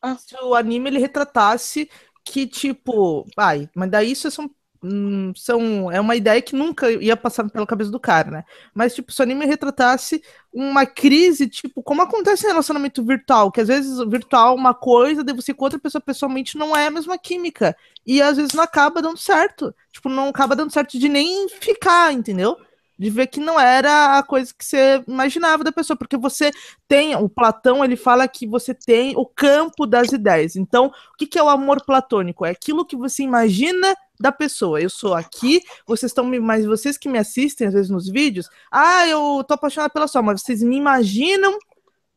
Ah. Se o anime ele retratasse que, tipo, ai, mas daí isso são, hum, são. É uma ideia que nunca ia passar pela cabeça do cara, né? Mas, tipo, se o anime retratasse uma crise, tipo, como acontece em relacionamento virtual, que às vezes virtual é uma coisa, daí você com outra pessoa pessoalmente não é a mesma química. E às vezes não acaba dando certo. Tipo, não acaba dando certo de nem ficar, entendeu? De ver que não era a coisa que você imaginava da pessoa, porque você tem, o Platão, ele fala que você tem o campo das ideias. Então, o que, que é o amor platônico? É aquilo que você imagina da pessoa. Eu sou aqui, vocês estão mas vocês que me assistem às vezes nos vídeos, ah, eu tô apaixonada pela sua, mas vocês me imaginam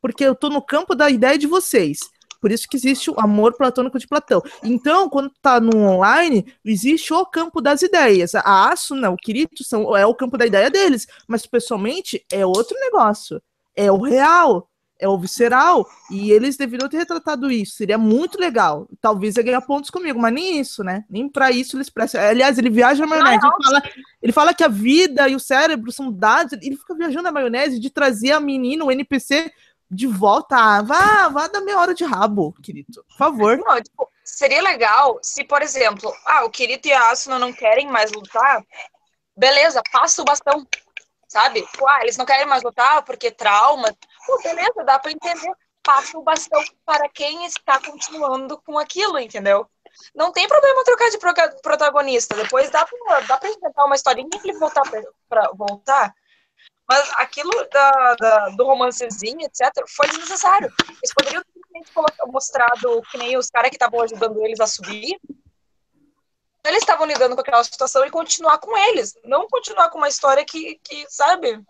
porque eu tô no campo da ideia de vocês. Por isso que existe o amor platônico de Platão. Então, quando tá no online, existe o campo das ideias. A Asuna, o Kirito são, é o campo da ideia deles, mas pessoalmente é outro negócio. É o real, é o visceral, e eles deveriam ter retratado isso. Seria muito legal. Talvez ia ganhar pontos comigo, mas nem isso, né? Nem pra isso eles prestam. Aliás, ele viaja na maionese. Ele fala, ele fala que a vida e o cérebro são dados. Ele fica viajando na maionese de trazer a menina, o NPC, de volta. Ah, vá, vá dar meia hora de rabo, querido. Por favor. Não, tipo, seria legal se, por exemplo, ah, o Kirito e a Asuna não querem mais lutar, beleza, passa o bastão, sabe? Tipo, ah, eles não querem mais lutar porque trauma. Beleza, dá pra entender. Passa o bastão para quem está continuando com aquilo, entendeu? Não tem problema trocar de protagonista. Depois dá pra, dá pra inventar uma historinha e ele voltar pra voltar. Mas aquilo da, da- do romancezinho, etc., foi desnecessário. Eles poderiam colocar- mostrado que nem os caras que estavam ajudando eles a subir. Eles estavam lidando com aquela situação e continuar com eles. Não continuar com uma história que, que sabe?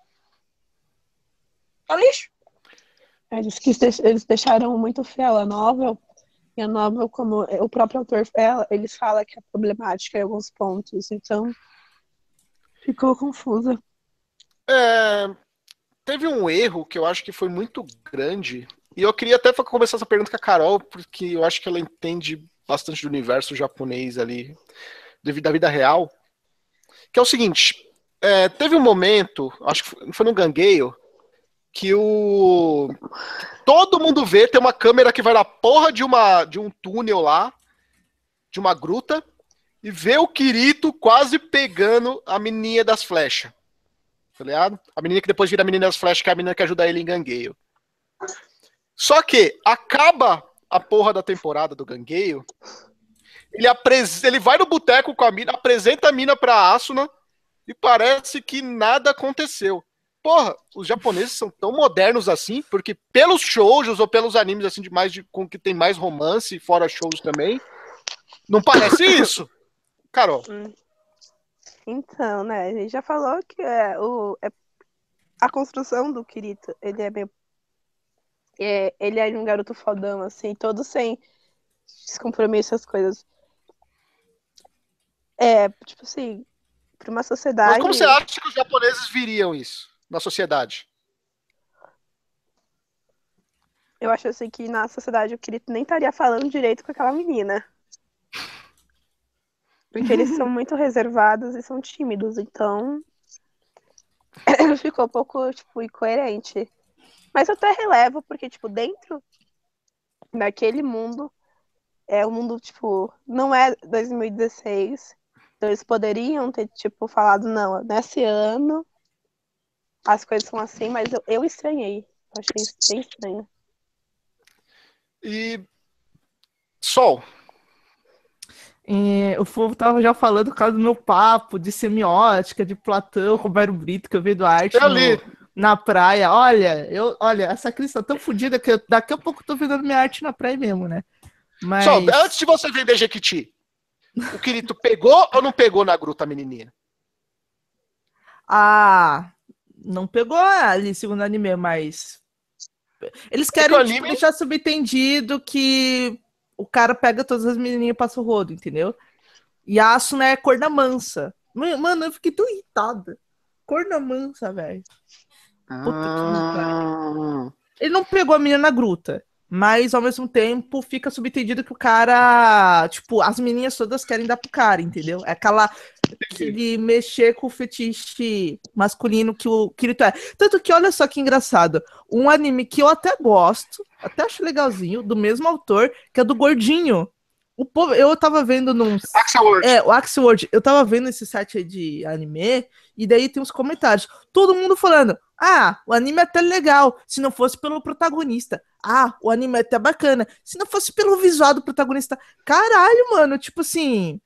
É lixo. Eles, quis deix- eles deixaram muito fiel a novel. E a novel, como o próprio autor ela, eles falam que é problemática em alguns pontos. Então, ficou confusa. É, teve um erro que eu acho que foi muito grande. E eu queria até começar essa pergunta com a Carol, porque eu acho que ela entende bastante do universo japonês ali, devido à vida real. Que é o seguinte: é, teve um momento, acho que foi no Gangueio, que o. todo mundo vê, tem uma câmera que vai na porra de, uma, de um túnel lá, de uma gruta, e vê o Kirito quase pegando a menininha das flechas tá ligado? A menina que depois vira a menina das flechas, que é a menina que ajuda ele em gangueio. Só que acaba a porra da temporada do gangueio, ele, apres... ele vai no boteco com a mina, apresenta a mina pra Asuna e parece que nada aconteceu. Porra, os japoneses são tão modernos assim, porque pelos shoujos ou pelos animes assim de mais de, com que tem mais romance, fora shows também, não parece isso. Carol, Então, né, a gente já falou que é, o, é- a construção do Kirito, ele é meio. É, ele é um garoto fodão, assim, todo sem descompromisso, as coisas. É, tipo assim, pra uma sociedade. mas como você acha que os japoneses viriam isso na sociedade? Eu acho assim que na sociedade o Kirito nem estaria falando direito com aquela menina. Porque eles são muito reservados e são tímidos, então ficou um pouco, tipo, incoerente. Mas eu até relevo, porque, tipo, dentro daquele mundo, é um mundo, tipo, não é 2016. Então eles poderiam ter, tipo, falado, não, nesse ano as coisas são assim, mas eu, eu estranhei. Eu achei isso bem estranho. E. Sol. É, o povo tava já falando por causa do meu papo de semiótica, de Platão, Romero Brito, que eu vi do arte no- na praia. Olha, eu, olha, essa crise tá tão fodida que eu- daqui a pouco eu tô vendendo minha arte na praia mesmo, né? Mas Sol, antes de você vender Jequiti, o Kirito pegou ou não pegou na gruta a menininha? ah, não pegou ali segundo anime, mas eles querem o tipo, anime- deixar subentendido que o cara pega todas as menininhas e passa o rodo, entendeu? E a Asuna é corna mansa. Ma- Mano, eu fiquei tão irritada. Corna mansa, velho. Puta que Hum. Ele não pegou a menina na gruta, mas ao mesmo tempo fica subentendido que o cara, tipo, as meninas todas querem dar pro cara, entendeu? É aquela aquele mexer com o fetiche masculino que o Kirito é. Tanto que olha só que engraçado, um anime que eu até gosto, até acho legalzinho, do mesmo autor, que é do gordinho. O povo, eu tava vendo num Axel Word. é, o Axelword, eu tava vendo esse site aí de anime, e daí tem uns comentários. Todo mundo falando: Ah, o anime é até legal, se não fosse pelo protagonista. Ah, o anime é até bacana, se não fosse pelo visual do protagonista. Caralho, mano, tipo assim.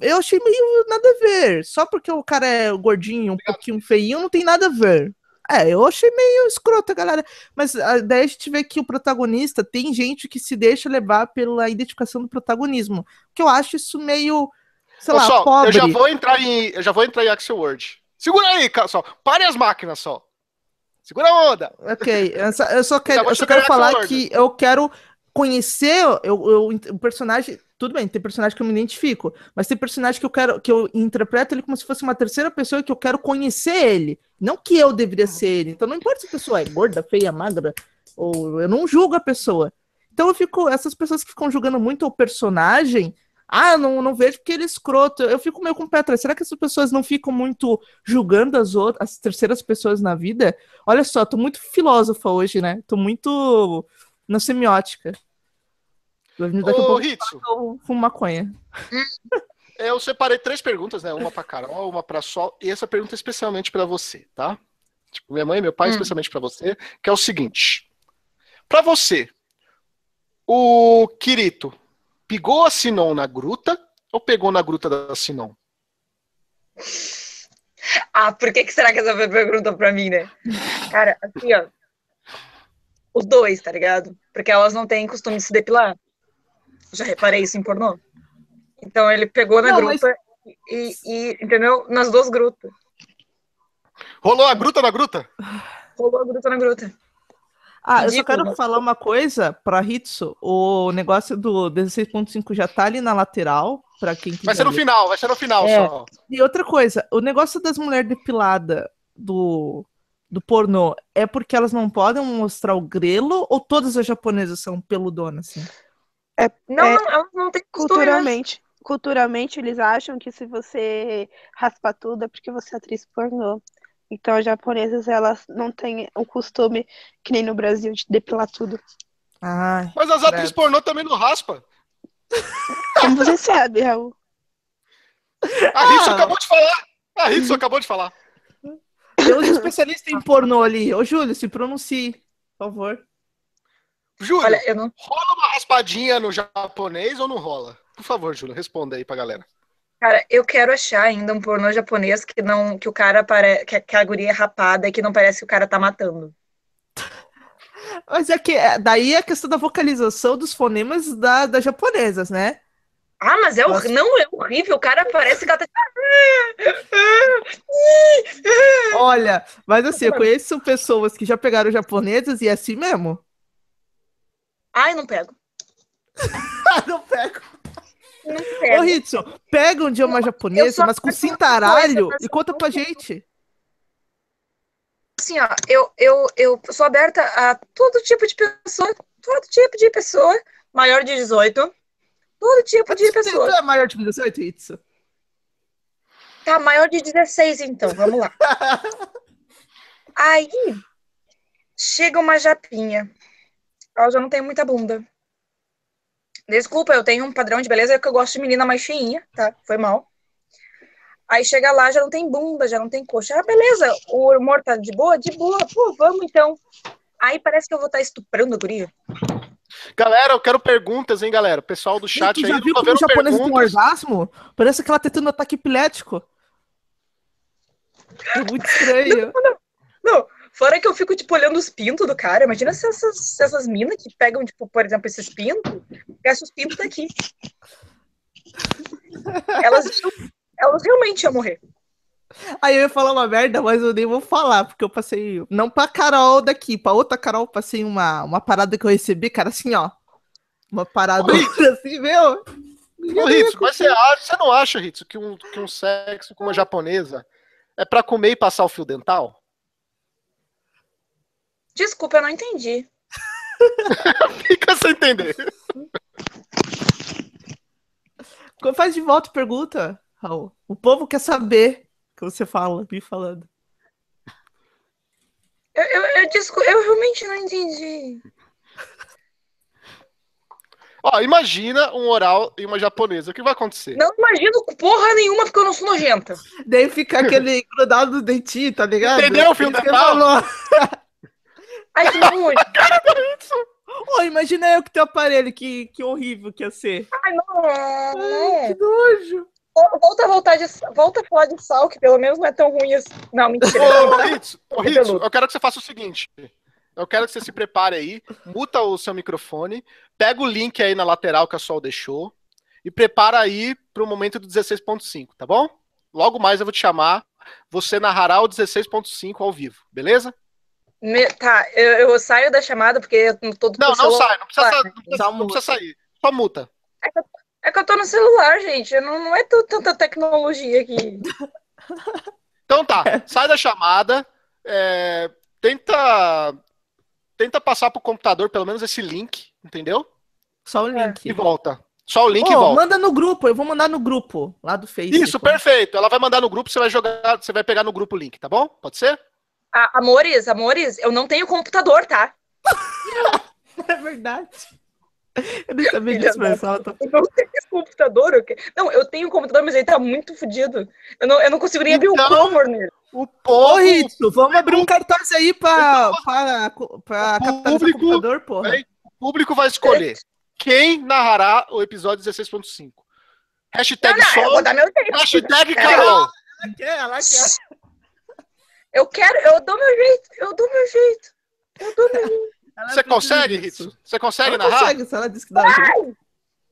Eu achei meio nada a ver. Só porque o cara é gordinho, um pouquinho feinho, não tem nada a ver. É, eu achei meio escroto, galera. Mas ah, daí a gente vê que o protagonista tem gente que se deixa levar pela identificação do protagonismo. Que eu acho isso meio, sei Ô, lá, Sol, pobre. eu já vou entrar em, eu já vou entrar em Axel Word. Segura aí, Sol. Pare as máquinas, Sol. Segura a onda. Ok, eu só, eu só quero, eu só quero falar que eu quero conhecer eu, eu, o personagem. Tudo bem, tem personagem que eu me identifico, mas tem personagem que eu quero que eu interpreto ele como se fosse uma terceira pessoa que eu quero conhecer ele. Não que eu deveria ser ele. Então não importa se a pessoa é gorda, feia, magra, ou eu não julgo a pessoa. Então eu fico. Essas pessoas que ficam julgando muito o personagem. Ah, não, não vejo porque ele é escroto. Eu fico meio com o pé atrás. Será que essas pessoas não ficam muito julgando as outras, as terceiras pessoas na vida? Olha só, tô muito filósofa hoje, né? Tô muito na semiótica. Daqui a Ô, pouco Ritsu, eu fumo maconha. eu separei três perguntas, né? Uma pra Carol, uma pra Sol, e essa pergunta é especialmente pra você, tá? Tipo, minha mãe e meu pai, Hum. especialmente pra você, que é o seguinte. Pra você, o Kirito pegou a Sinon na gruta ou pegou na gruta da Sinon? Ah, por que, que será que essa foi a pergunta pra mim, né? Cara, assim, ó. Os dois, tá ligado? Porque elas não têm costume de se depilar. Já reparei isso em pornô. Então ele pegou na Não, mas- gruta e, e, entendeu? Nas duas grutas. Rolou a gruta na gruta? Rolou a gruta na gruta. Ah, eu só Ridículo, quero falar uma coisa pra Hitsu. O negócio do 16.5 já tá ali na lateral, pra quem quiser Vai ser no final, vai ser no final É. só. E outra coisa, o negócio das mulheres depiladas do, do pornô é porque elas não podem mostrar o grelo ou todas as japonesas são peludonas, assim? Não, É, não, elas não têm costume, né? Culturalmente, culturalmente, eles acham que se você raspa tudo é porque você é atriz pornô. Então, as japonesas, elas não têm o costume, que nem no Brasil, de depilar tudo. Ai, Mas as atrizes pornô também não raspa. Como você sabe, Raul? A Hitsu Ah. acabou de falar. A Hitsu acabou de falar. tem uns especialistas em pornô ali. Ô, Júlio, se pronuncie, por favor. Júlio, Olha, eu não. rola uma raspadinha no japonês ou não rola? Por favor, Júlio, responda aí pra galera. Cara, eu quero achar ainda um pornô japonês que não, que o cara parece, que, a- que a guria é rapada e que não parece que o cara tá matando. Mas é que é, daí é a questão da vocalização dos fonemas da, das japonesas, né? Ah, mas é Nossa. Não, é horrível. O cara parece que ela tá. Olha, mas assim, eu conheço pessoas que já pegaram japonesas e é assim mesmo. Ai, não pego. não pego. Não Ô, pego. Ritsu, pega um idioma eu japonesa, mas com uma cintaralho coisa, e conta pra gente. Assim, ó, eu, eu, eu sou aberta a todo tipo de pessoa, todo tipo de pessoa, maior de 18, todo tipo de Tu pessoa. é maior de 18, Ritsu? Tá, maior de 16, então, vamos lá. Aí, chega uma japinha. Ela já não tem muita bunda. Desculpa, eu tenho um padrão de beleza que eu gosto de menina mais cheinha, tá? Foi mal. Aí chega lá, já não tem bunda, já não tem coxa. Ah, beleza, o humor tá de boa? De boa, pô, vamos então. Aí parece que eu vou estar estuprando a guria. Galera, eu quero perguntas, hein, galera? O pessoal do chat tu aí, já eu viu tô como vendo o japonês tem um orgasmo? Parece que ela tá tendo um ataque epilético. É muito estranho. Não, fora que eu fico, tipo, olhando os pintos do cara. Imagina se essas, se essas minas que pegam, tipo, por exemplo, esses pintos, pegassem os pintos daqui. Elas, elas realmente iam morrer. Aí eu ia falar uma merda, mas eu nem vou falar, porque eu passei. Não pra Carol daqui, pra outra Carol, eu passei uma, uma parada que eu recebi, cara, assim, ó. Uma parada assim, meu. Ô, Ritsu, mas você, acha, você não acha, Ritsu, que um, que um sexo com uma japonesa é pra comer e passar o fio dental? Desculpa, eu não entendi. Fica sem entender. Faz de volta e pergunta, Raul. O povo quer saber o que você fala, me falando. Eu, eu, eu, descu- eu realmente não entendi. Ó, imagina um oral e uma japonesa. O que vai acontecer? Não imagino porra nenhuma porque eu não sou nojenta. Daí fica aquele grudado no dentinho, tá ligado? Entendeu, o fio Isso ele falou. Ai, que nojo. Ô, imagina eu que tenho aparelho, que, que horrível que ia ser. Ai, não. Ai, que nojo. Volta a, voltar de, volta a falar de sal, que pelo menos não é tão ruim assim. Não, mentira. Ô, Ritsu, ô, Ritsu, Peludo. eu quero que você faça o seguinte. Eu quero que você se prepare aí, muta o seu microfone, pega o link aí na lateral que a Sol deixou e prepara aí pro momento do 16.5, tá bom? Logo mais eu vou te chamar, você narrará o 16.5 ao vivo, beleza? Me- tá, eu, eu saio da chamada porque eu não tô Não, não sai, não precisa, sa- não precisa- não precisa sair, só muta. É que eu tô no celular, gente. Não, não é tanta tecnologia aqui. Então tá, sai da chamada, é, tenta, tenta passar pro computador pelo menos esse link, entendeu? Só o link. E volta. Só o link e Ô, volta. manda no grupo, eu vou mandar no grupo, lá do Facebook. Isso, perfeito. Ela vai mandar no grupo, você vai jogar, você vai pegar no grupo o link, tá bom? Pode ser? Ah, amores, amores, eu não tenho computador, tá? É verdade. Eu nem sabia disso, mas ela tá... Eu não tenho computador. eu que- Não, eu tenho um computador, mas ele tá muito fodido. Eu não, eu não consigo nem abrir o Então- Chrome nele. O povo. Ritsu, vamos abrir um cartaz aí pra, pra, pra O público- computador, porra. Hein? O público vai escolher quem narrará o episódio 16.5. Não, Hashtag não, eu Sol, vou dar meu jeito. hashtag aí. Carol. Ela quer, ela quer. Eu quero, eu dou meu jeito, eu dou meu jeito. Eu dou meu jeito. Você consegue. Ritsu? Você consegue Ela narrar? consegue, se ela disse que dá jeito.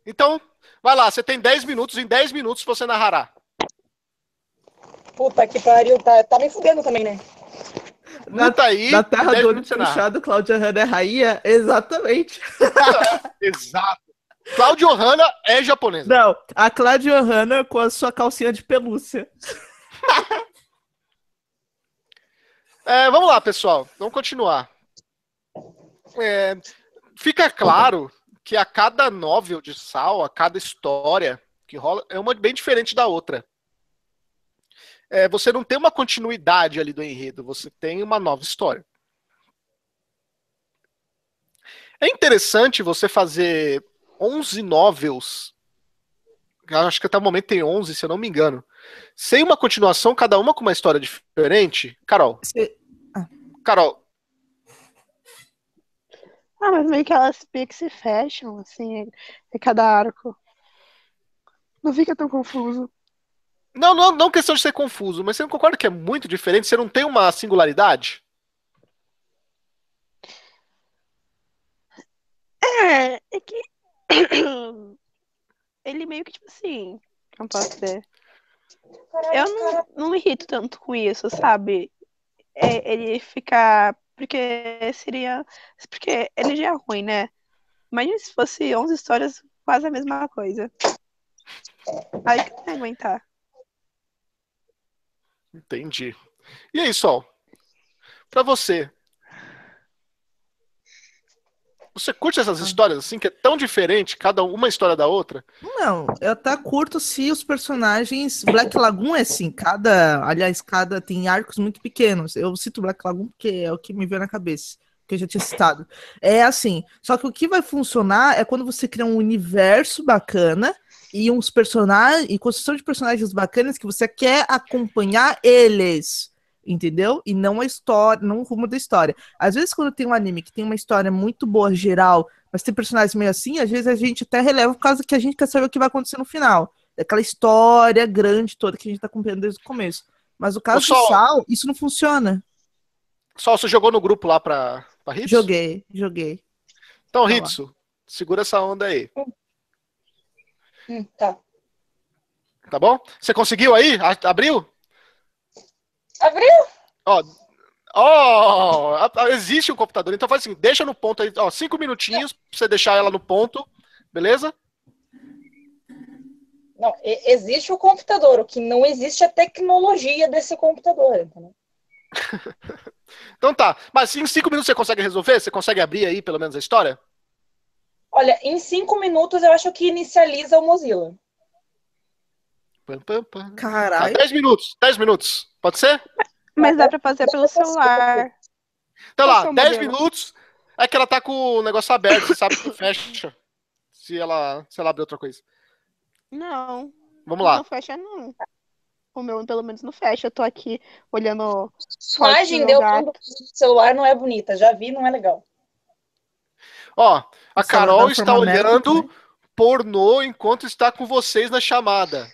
Então, vai lá, você tem 10 minutos, em 10 minutos você narrará. Puta que pariu, tá, tá me fudendo também, né? Puta aí. Na terra 10 do olho puxado, Cláudia Hanna é rainha? Exatamente. Exato. Claudio Hanna é japonesa. Não, a Cláudia Hanna com a sua calcinha de pelúcia. É, vamos lá, pessoal. Vamos continuar. É, fica claro que a cada novel de Sal, a cada história que rola, é uma bem diferente da outra. É, você não tem uma continuidade ali do enredo, você tem uma nova história. É interessante você fazer 11 novels. Acho que até o momento tem 11, se eu não me engano. Sem uma continuação, cada uma com uma história diferente. Carol, Você- Carol, Ah, mas meio que elas que se fecham, assim, em cada arco. Não fica tão confuso. Não, não, não questão de ser confuso, mas você não concorda que é muito diferente? Você não tem uma singularidade? É, é que. Ele meio que, tipo assim. Como posso dizer? Eu não, não me irrito tanto com isso, sabe? É, ele fica. Porque seria. Porque ele já é ruim, né? Imagina se fosse 11 histórias quase a mesma coisa. Aí que não ia aguentar. Entendi. E aí, Sol? Pra você. Você curte essas histórias assim, que é tão diferente, cada uma história da outra? Não, eu até curto se os personagens. Black Lagoon é assim, cada. Aliás, cada tem arcos muito pequenos. Eu cito Black Lagoon porque é o que me veio na cabeça, que eu já tinha citado. É assim, só que o que vai funcionar é quando você cria um universo bacana e uns personagens. E construção de personagens bacanas que você quer acompanhar eles. Entendeu? E não a história, não o rumo da história. Às vezes, quando tem um anime que tem uma história muito boa, geral, mas tem personagens meio assim, às vezes a gente até releva por causa que a gente quer saber o que vai acontecer no final. Daquela história grande toda que a gente tá acompanhando desde o começo. Mas no caso Sol. do Sal, isso não funciona. Sol, você jogou no grupo lá pra, pra Hitsu? Joguei, joguei. Então, Tá lá. Hitsu, segura essa onda aí, Hum, tá. tá bom? Você conseguiu aí? Abriu? Abriu? Ó, ó, existe um computador, então faz assim, deixa no ponto aí, ó, cinco minutinhos pra você deixar ela no ponto, beleza? Não, existe o computador, o que não existe é a tecnologia desse computador, entendeu? Então tá, mas em cinco minutos você consegue resolver? Você consegue abrir aí pelo menos a história? Olha, em cinco minutos eu acho que inicializa o Mozilla. Pam. Tá, Caralho. 10 minutos, 10 minutos, pode ser? Mas dá pra fazer pelo celular. Então lá, que é o 10 modelo? minutos, é que ela tá com o negócio aberto, você sabe que fecha, se ela, se ela abrir outra coisa. Não, Vamos lá. não fecha, não. O meu, pelo menos, não fecha. Eu tô aqui olhando. A imagem deu do celular não é bonita, já vi, não é legal. Ó, a O Carol está olhando também. pornô enquanto está com vocês na chamada.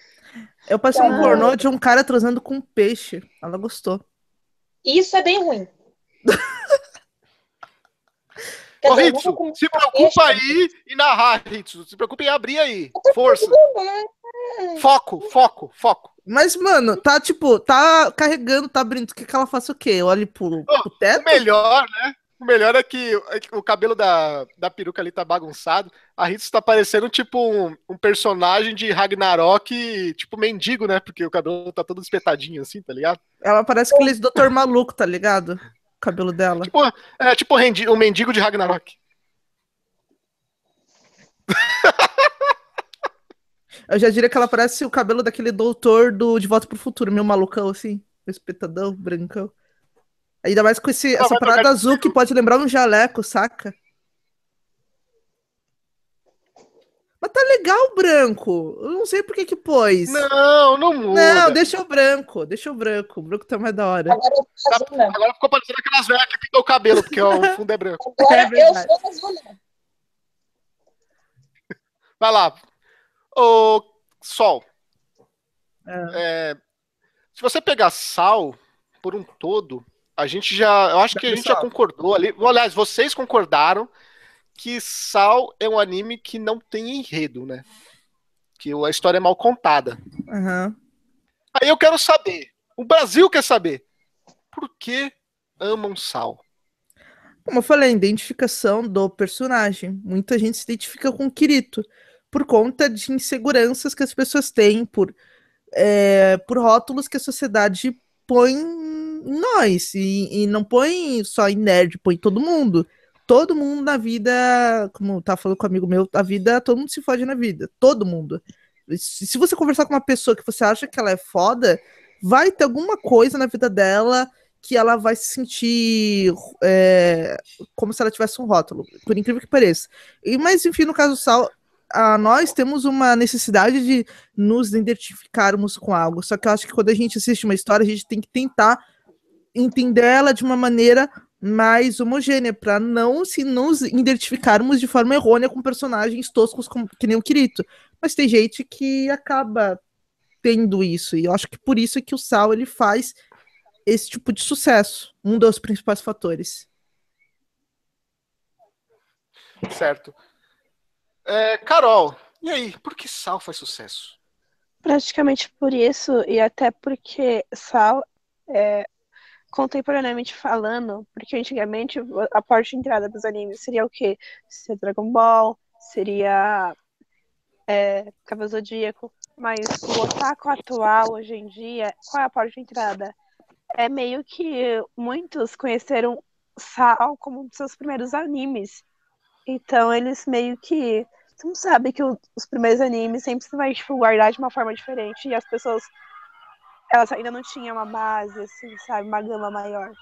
Eu passei um Caralho. pornô de um cara transando com um peixe. Ela gostou. Isso é bem ruim. Ô, dizer, Hitsu, se peixe, preocupa aí em narrar, Hitsu. Se preocupa em abrir aí. Força. né? Foco, foco, foco. Mas, mano, tá tipo, tá carregando, tá abrindo. Quer que ela faça o quê? Olhe pro, pro O teto? melhor, né? O melhor é que é que o cabelo da, da peruca ali tá bagunçado. A Hitsu tá parecendo tipo um, um personagem de Ragnarok, tipo mendigo, né? Porque o cabelo tá todo espetadinho assim, tá ligado? Ela parece aqueles doutor maluco, tá ligado? O cabelo dela. Tipo, é tipo o o mendigo de Ragnarok. Eu já diria que ela parece o cabelo daquele doutor do De Volta pro Futuro, meio malucão, assim, espetadão, brancão. Ainda mais com esse, essa parada azul que pode lembrar um jaleco, saca? Mas tá legal o branco. Eu não sei por que que pôs. Não, não muda. Não, deixa o branco, deixa o branco. O branco tá mais da hora. Agora mesmo. Agora ficou parecendo aquelas velhas que pintam o cabelo, porque ó, o fundo é branco. Agora É eu sou azul mesmo. Vai lá. Ô, Sol. É. é, se você pegar sal por um todo, a gente já. Eu acho que a gente já concordou ali. Aliás, vocês concordaram que Sal é um anime que não tem enredo, né? Que a história é mal contada. Aham. Aí eu quero saber. O Brasil quer saber. Por que amam Sal? Como eu falei, a identificação do personagem. Muita gente se identifica com o Kirito por conta de inseguranças que as pessoas têm, por, é, por rótulos que a sociedade põe nós. E, e não põe só em nerd, põe todo mundo. Todo mundo na vida, como tá falando com um amigo meu, a vida, todo mundo se fode na vida. Todo mundo. Se se você conversar com uma pessoa que você acha que ela é foda, vai ter alguma coisa na vida dela que ela vai se sentir é, como se ela tivesse um rótulo, por incrível que pareça. E, mas, enfim, no caso do Sal, a, nós temos uma necessidade de nos identificarmos com algo. Só que eu acho que quando a gente assiste uma história, a gente tem que tentar entender ela de uma maneira mais homogênea, para não se nos identificarmos de forma errônea com personagens toscos como, que nem o Kirito. Mas tem gente que acaba tendo isso, e eu acho que por isso é que o Sal ele faz esse tipo de sucesso, um dos principais fatores. Certo. É, Carol, e aí, por que Sal faz sucesso? Praticamente por isso, e até porque Sal, é, contemporaneamente falando, porque antigamente a porta de entrada dos animes seria o quê? Seria Dragon Ball, seria é, Cavaleiro Zodíaco, mas o otaku atual, hoje em dia, qual é a porta de entrada? É meio que muitos conheceram Sal como um dos seus primeiros animes. Então eles meio que. Não sabe que os primeiros animes sempre vai tipo, guardar de uma forma diferente e as pessoas elas ainda não tinham uma base, assim, sabe, uma gama maior.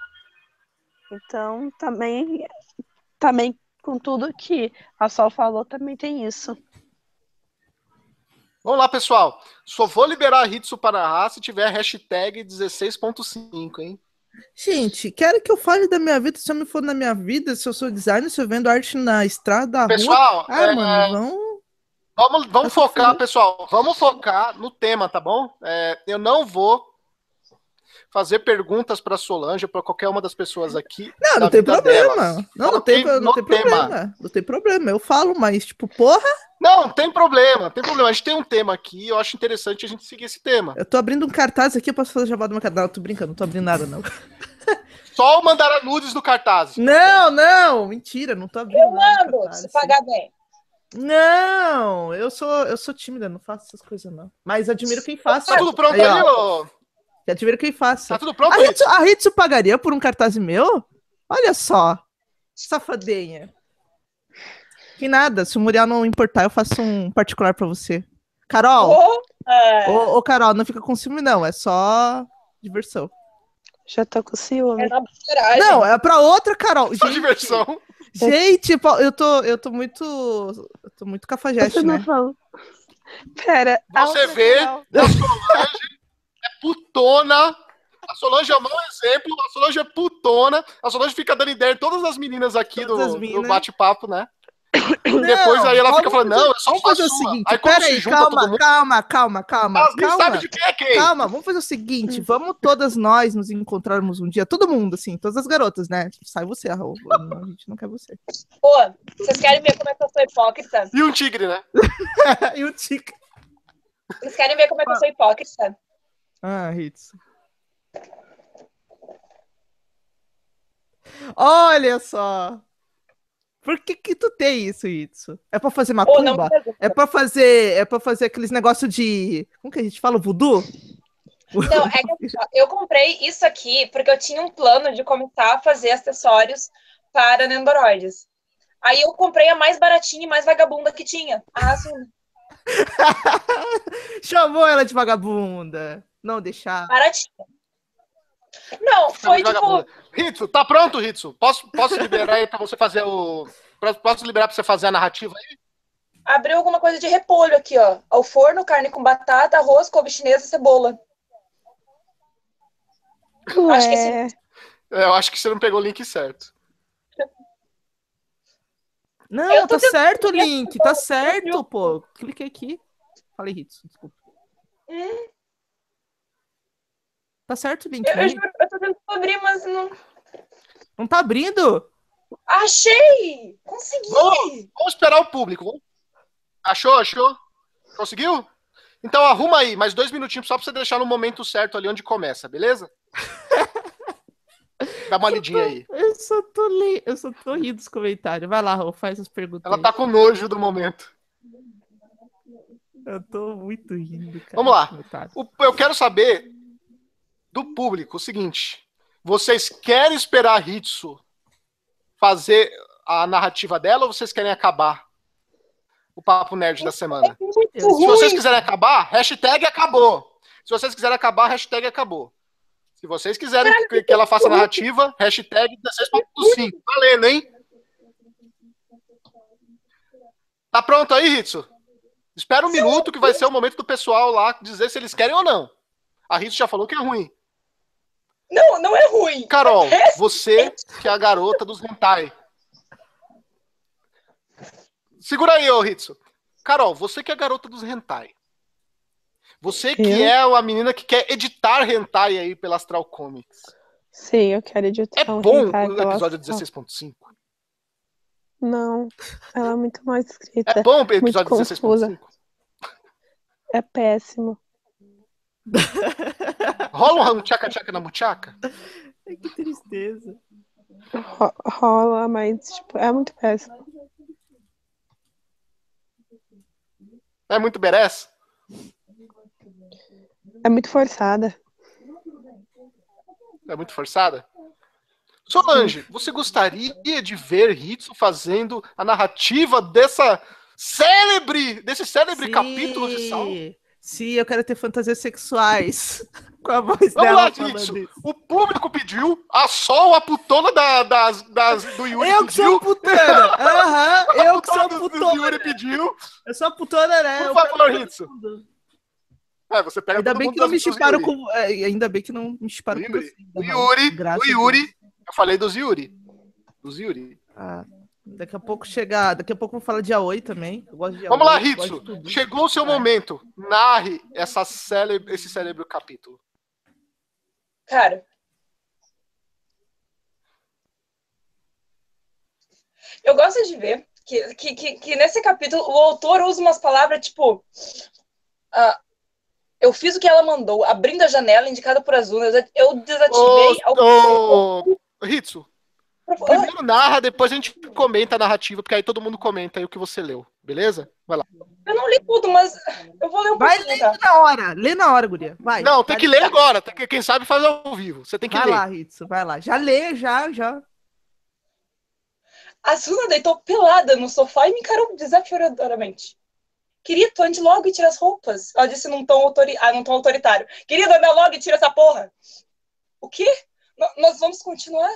Então também, também com tudo que a Sol falou, também tem isso. Vamos lá, pessoal. Só vou liberar a Hitsu para narrar se tiver hashtag 16.5, hein? Gente, quero que eu fale da minha vida, se eu me for na minha vida, se eu sou designer, se eu vendo arte na estrada, da rua. Pessoal, Ah, é, mano, vamos. Vamos, vamos focar, pessoal. Vamos focar no tema, tá bom? É, eu não vou fazer perguntas para Solange ou para qualquer uma das pessoas aqui. Não, não tem problema. delas. Não, não tem, não tem tema. problema. Não tem problema. Eu falo, mas, tipo, porra, Não, tem problema, tem problema. A gente tem um tema aqui, eu acho interessante a gente seguir esse tema. eu tô abrindo um cartaz aqui, eu posso fazer jabá do meu cartaz. Não, tô brincando, não tô abrindo nada, não. Só mandar nudes no cartaz. Não, não, mentira, não tô abrindo Eu nada. mando, cartaz, se pagar bem. Não, eu sou, eu sou tímida, não faço essas coisas, não. Mas admiro quem faça. Tá tudo pronto Aí, aí, ó. ô? Admiro quem faça. Tá tudo pronto A aí? Hitsu, a Hitsu pagaria por um cartaz meu? Olha só. Safadinha. Que nada, se o Muriel não importar, eu faço um particular pra você. Carol, Ô, é, ô, ô, Carol, não fica com ciúme, não. É só diversão. Já tô com ciúme. é. Não, é pra outra Carol. Só Gente, diversão. Gente, pô, eu tô, eu tô muito. Eu tô muito cafajeste, Você não né? falou. Pera. a Você vê? Carol- A Solange é putona. A Solange é um mau exemplo. A Solange é putona. A Solange fica dando ideia em todas as meninas aqui Todas as do, do bate-papo, né? Não, Depois aí ela fica falando, não, é só Vamos uma fazer o seguinte, Aí se peraí, todo calma, mundo, calma, calma, calma, elas calma. sabem de quem é quem. Calma, vamos fazer o seguinte, vamos todas nós nos encontrarmos um dia, todo mundo, assim, todas as garotas, né? Sai você, Raul. A gente não quer você. Pô, vocês querem ver como é que eu sou hipócrita? E um tigre, né? e o Tica. Vocês querem ver como é que eu sou hipócrita? Ah, Hits. Olha só. Por que que tu tem isso, Itsu? É pra fazer macumba? É pra fazer, é para fazer aqueles negócios de, como que a gente fala, voodoo? Não, é que assim, eu comprei isso aqui porque eu tinha um plano de começar a fazer acessórios para Nendoroides. Aí eu comprei a mais baratinha e mais vagabunda que tinha. A. Chamou ela de vagabunda. Não deixar. Baratinha. Não, foi tipo. Ritsu, tá pronto, Ritsu? Posso, posso liberar aí pra você fazer o. Posso liberar pra você fazer a narrativa aí? Abriu alguma coisa de repolho aqui, ó. Ao forno, carne com batata, arroz, couve chinesa e cebola. Acho que Ué, É, eu acho que você não pegou o link certo. Não, tá certo o link, tá certo, pô. Cliquei aqui. Falei Hitsu, desculpa. Hum. Tá certo o link, Eu, né? eu, juro, eu tô tentando abrir, mas não. Não tá abrindo? Achei! Consegui! Vamos, vamos esperar o público. Achou, achou? Conseguiu? Então arruma aí, mais dois minutinhos só pra você deixar no momento certo ali onde começa, beleza? Dá uma lidinha aí. Eu só tô eu só tô rindo dos comentários. Vai lá, Rô, faz as perguntas. Ela aí. tá com nojo do momento. Eu tô muito rindo, cara. Vamos lá. eu quero saber do público o seguinte: vocês querem esperar a Hitsu fazer a narrativa dela ou vocês querem acabar o papo nerd da semana? Muito Se vocês quiserem acabar, hashtag acabou. Se vocês quiserem acabar, hashtag acabou. Se vocês quiserem que, que ela faça a narrativa, hashtag 16.5. Valendo, hein? Tá pronto aí, Hitsu? Espera um minuto que vai ser o momento do pessoal lá dizer se eles querem ou não. A Hitsu já falou que é ruim. Não, não é ruim. Carol, você que é a garota dos hentai. Segura aí, ô Hitsu. Carol, você que é a garota dos hentai. Você que é a menina que quer editar hentai aí pela Astral Comics. Sim, eu quero editar É bom o episódio Astral. 16.5? Não, ela é muito mal escrita. É bom o episódio confusa. 16.5? É péssimo. Rola um tchaca-tchaca na muchaca? Ai, que tristeza. Ro- rola, mas tipo, é muito péssimo. É muito berés? É muito forçada. É muito forçada? Solange, você gostaria de ver Hitsu fazendo a narrativa dessa célebre, desse célebre capítulo de Sal? Sim, eu quero ter fantasias sexuais. Com a voz Vamos dela lá, isso. O público pediu, a Sol, a putona da, das, das, do Yuri Eu que pediu. sou putana! Aham, eu que sou putona do, Yuri putona! pediu. Eu sou a putana, né? Por favor, mundo. É, você pega Ainda bem que não me chiparam com. é, Ainda bem que não me chiparam com Yuri. você. O não. Yuri, o Yuri. Eu falei dos Yuri. Dos Yuri. Ah, daqui a pouco chegar. Daqui a pouco eu vou falar de Aoi também. Eu gosto de Vamos lá, Yaoi, gosto Hitsu. de tudo. Chegou o seu É. momento. Narre essa célebre, esse célebre capítulo. Cara. Eu gosto de ver que, que, que, que nesse capítulo o autor usa umas palavras tipo. ah, eu fiz o que ela mandou, abrindo a janela indicada por Azul. Eu desativei. Ô, ô, Hitsu, Ah, primeiro narra, depois a gente comenta a narrativa, porque aí todo mundo comenta aí o que você leu, beleza? Vai lá. Eu não li tudo, mas eu vou ler um Vai pouquinho, tá? lendo na hora. Lê na hora, guria. Vai. Não, tem Vai- que ler agora. Tem que, quem sabe faz ao vivo. Você tem que Vai ler. lá, Hitsu, vai lá. Já lê, já, já. A Suna deitou pelada no sofá e me encarou desafiadoramente. Querido, ande logo e tira as roupas. Ela disse num tom, autori... ah, num tom autoritário. Querido, anda logo e tira essa porra. O quê? N- nós vamos continuar?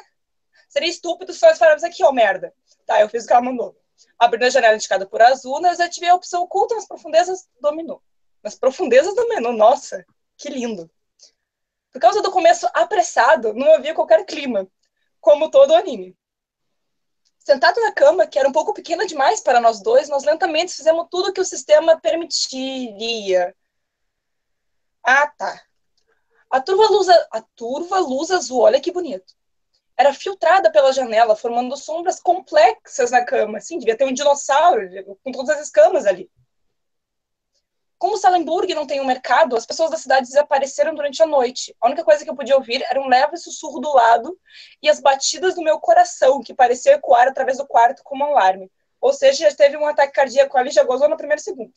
Seria estúpido se nós pararmos aqui, ó merda. Tá, eu fiz o que ela mandou. Abrindo a janela indicada por azul, nós ativei a opção oculta nas profundezas do menu. Nas profundezas do menu, nossa, que lindo. Por causa do começo apressado, não havia qualquer clima, como todo o anime. Sentado na cama, que era um pouco pequena demais para nós dois, nós lentamente fizemos tudo que o sistema permitiria. Ah, tá. A turva luz, a turva luz azul, olha que bonito. Era filtrada pela janela, formando sombras complexas na cama. Sim, devia ter um dinossauro com todas as escamas ali. Como Salenburg não tem um mercado, as pessoas da cidade desapareceram durante a noite. A única coisa que eu podia ouvir era um leve sussurro do lado e as batidas do meu coração, que parecia ecoar através do quarto como um alarme. Ou seja, já teve um ataque cardíaco ali, já gozou no primeiro segundo.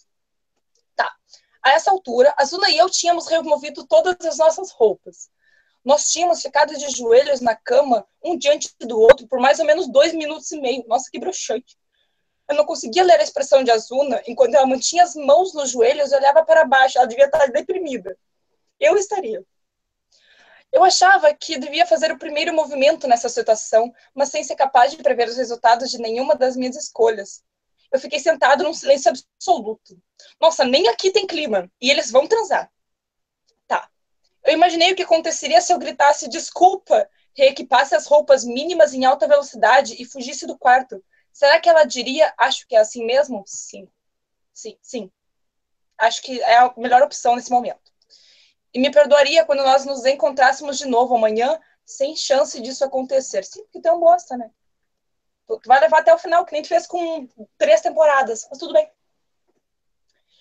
Tá. A essa altura, a Zuna e eu tínhamos removido todas as nossas roupas. Nós tínhamos ficado de joelhos na cama, um diante do outro, por mais ou menos dois minutos e meio. Nossa, que broxante. Eu não conseguia ler a expressão de Azuna enquanto ela mantinha as mãos nos joelhos e olhava para baixo. Ela devia estar deprimida. Eu estaria. Eu achava que devia fazer o primeiro movimento nessa situação, mas sem ser capaz de prever os resultados de nenhuma das minhas escolhas. Eu fiquei sentado num silêncio absoluto. Nossa, nem aqui tem clima. E eles vão transar. Eu imaginei o que aconteceria se eu gritasse desculpa, reequipasse as roupas mínimas em alta velocidade e fugisse do quarto. Será que ela diria, acho que é assim mesmo? Sim. Sim, sim. Acho que é a melhor opção nesse momento. E me perdoaria quando nós nos encontrássemos de novo amanhã, sem chance disso acontecer. Sim, porque tu é um bosta, né? Tu vai levar até o final, que nem tu fez com três temporadas, mas tudo bem.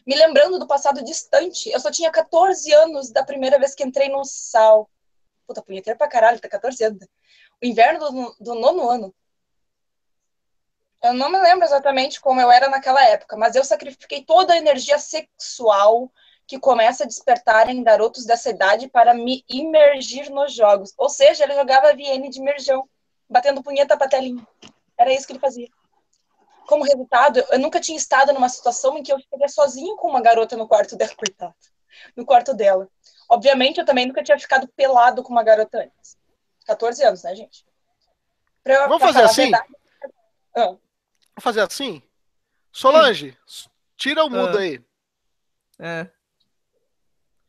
Me lembrando do passado distante, eu só tinha 14 anos da primeira vez que entrei no sal. Puta, punheteiro pra caralho, tá 14 anos. o inverno do, do nono ano. Eu não me lembro exatamente como eu era naquela época, mas eu sacrifiquei toda a energia sexual que começa a despertar em garotos dessa idade para me imergir nos jogos. Ou seja, ele jogava VN de imersão, batendo punheta pra telinha. Era isso que ele fazia. Como resultado, eu nunca tinha estado numa situação em que eu ficaria sozinho com uma garota no quarto dela, coitada. No quarto dela. Obviamente, eu também nunca tinha ficado pelado com uma garota antes. 14 anos, né, gente? Pra, Vamos pra fazer assim? verdade- Ah, Vamos fazer assim? Solange, tira o mudo Ah. aí. É.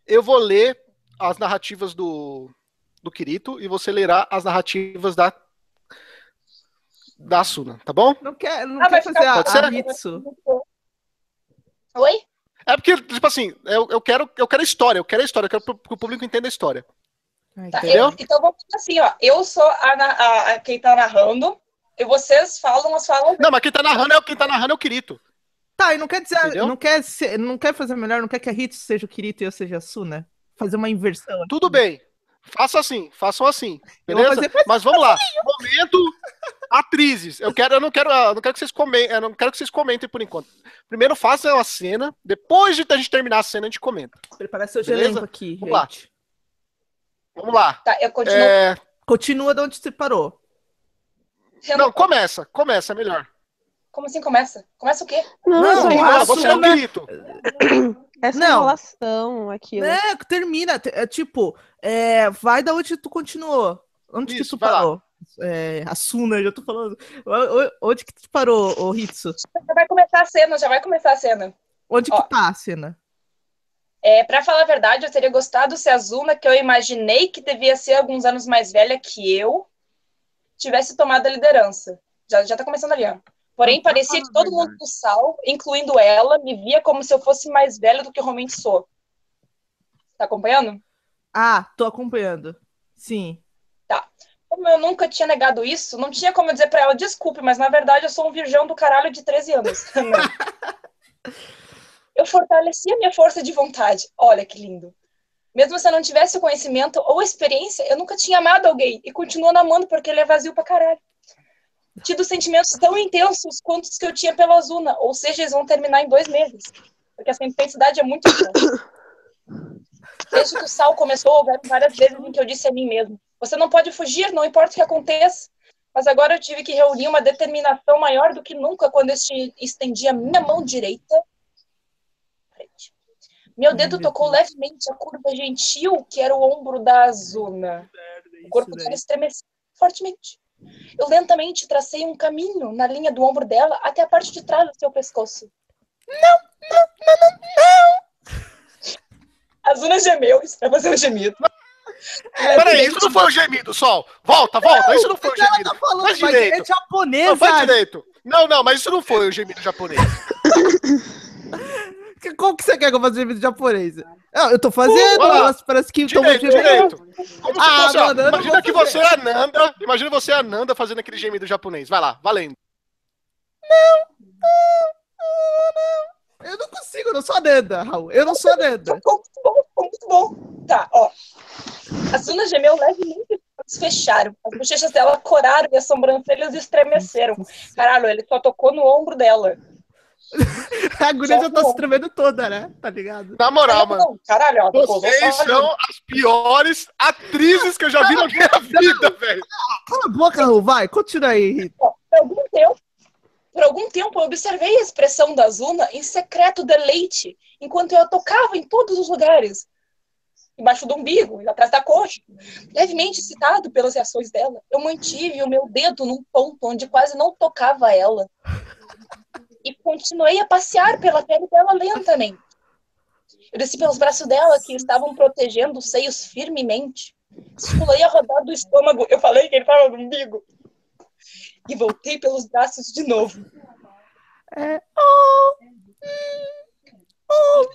Eu vou ler as narrativas do, do Kirito e você lerá as narrativas da da Asuna, tá bom? Não quer, não Ah, vai quer fazer a, pode a ser? Hitsu. Oi? É porque, tipo assim, eu, eu quero eu quero a história, eu quero a história, eu quero que o público entenda a história. Ai, Tá, entendeu? eu- então vamos fazer assim, ó. Eu sou a, a- a- quem tá narrando, e vocês falam as falas. Não, mas quem tá narrando é quem tá narrando é o Kirito. Tá, e não quer dizer, Entendeu? não quer, ser, não quer fazer melhor, não quer que a Hitsu seja o Kirito e eu seja a Suna? Fazer uma inversão. Tudo bem. Faça assim, façam assim. Beleza? fazer- Mas vamos lá. Momento atrizes. Eu quero, eu não quero, eu não quero que vocês comentem, eu não quero que vocês comentem por enquanto. Primeiro façam a cena, depois de a gente terminar a cena a gente comenta. Preparar seu elenco aqui, Vamos lá. gente. Vamos lá. Tá, eu continuo. É, Continua de onde você parou. sendo- não, começa, começa melhor. Como assim começa? Começa o quê? Não, Não, essa a Ah, você é o enrolação. Kirito. Essa Não. enrolação, aquilo. É, termina. te- É, tipo, é, vai da onde tu continuou. Onde que Isso, tu vai lá. parou? É, a Suna, já tô falando. Onde que tu parou, ô Hitsu? Já vai começar a cena, já vai começar a cena. Onde Ó. que tá a cena? É, pra falar a verdade, eu teria gostado se a Zuna, que eu imaginei que devia ser alguns anos mais velha que eu, tivesse tomado a liderança. Já, já tá começando ali, ó. Porém, tá parecia que todo mundo do Sal, incluindo ela, me via como se eu fosse mais velha do que eu realmente sou. Tá acompanhando? Ah, tô acompanhando. Sim. Como eu nunca tinha negado isso, não tinha como eu dizer pra ela, desculpe, mas na verdade eu sou um virgão do caralho de 13 anos. Não. eu fortaleci a minha força de vontade. Olha que lindo. Mesmo se eu não tivesse o conhecimento ou experiência, eu nunca tinha amado alguém e continuo namorando porque ele é vazio pra caralho. Tido sentimentos tão intensos quanto os que eu tinha pela Azuna, ou seja, eles vão terminar em dois meses. Porque essa intensidade é muito grande. Desde que o sal começou, várias vezes em que eu disse a mim mesmo: você não pode fugir, não importa o que aconteça. Mas agora eu tive que reunir uma determinação maior do que nunca quando eu este- estendi a minha mão direita. Meu dedo tocou levemente a curva gentil que era o ombro da Azuna. O corpo dela estremeceu fortemente. Eu lentamente tracei um caminho na linha do ombro dela até a parte de trás do seu pescoço. Não, não, não, não, não! A Azuna gemeu, isso vai fazer um gemido. Peraí, isso não foi o gemido, Sol. Volta, volta. Isso não foi ela gemido. tá falando, Faz direito. é japonesa. Não, faz direito. Não, não, mas isso não foi o gemido japonês. Que- Como que você quer que eu faça gemido japonês? Não, eu tô fazendo, mas parece que tô Direito, direito. Como Ah, fosse, ó, não imagina que você é a Nanda. Imagina você é a Nanda fazendo aquele gemido japonês. Vai lá, valendo. Eu não consigo, eu não sou a Nanda, Raul. Eu não sou a Nanda. Ficou muito bom, ficou muito bom. Tá, ó. A Zuna gemeu levemente e os olhos fecharam. As bochechas dela coraram e as sobrancelhas estremeceram. Caralho, ele só tocou no ombro dela. A guria já tá se tremendo toda, né? Tá ligado? Na moral, Não, mano. Caralho, ó. Vocês são as piores atrizes que eu já vi na minha vida, velho. Cala a boca, Raul, vai, continua aí. Rita. Por algum tempo, por algum tempo eu observei a expressão da Zuna em secreto deleite, enquanto eu a tocava em todos os lugares. Embaixo do umbigo, atrás da coxa. Levemente excitado pelas reações dela, eu mantive o meu dedo num ponto onde quase não tocava ela. E continuei a passear pela pele dela lentamente. Eu desci pelos braços dela, que estavam protegendo os seios firmemente. Esculei a rodar do estômago. Eu falei que ele estava no umbigo e voltei pelos braços de novo. É. Oh, oh,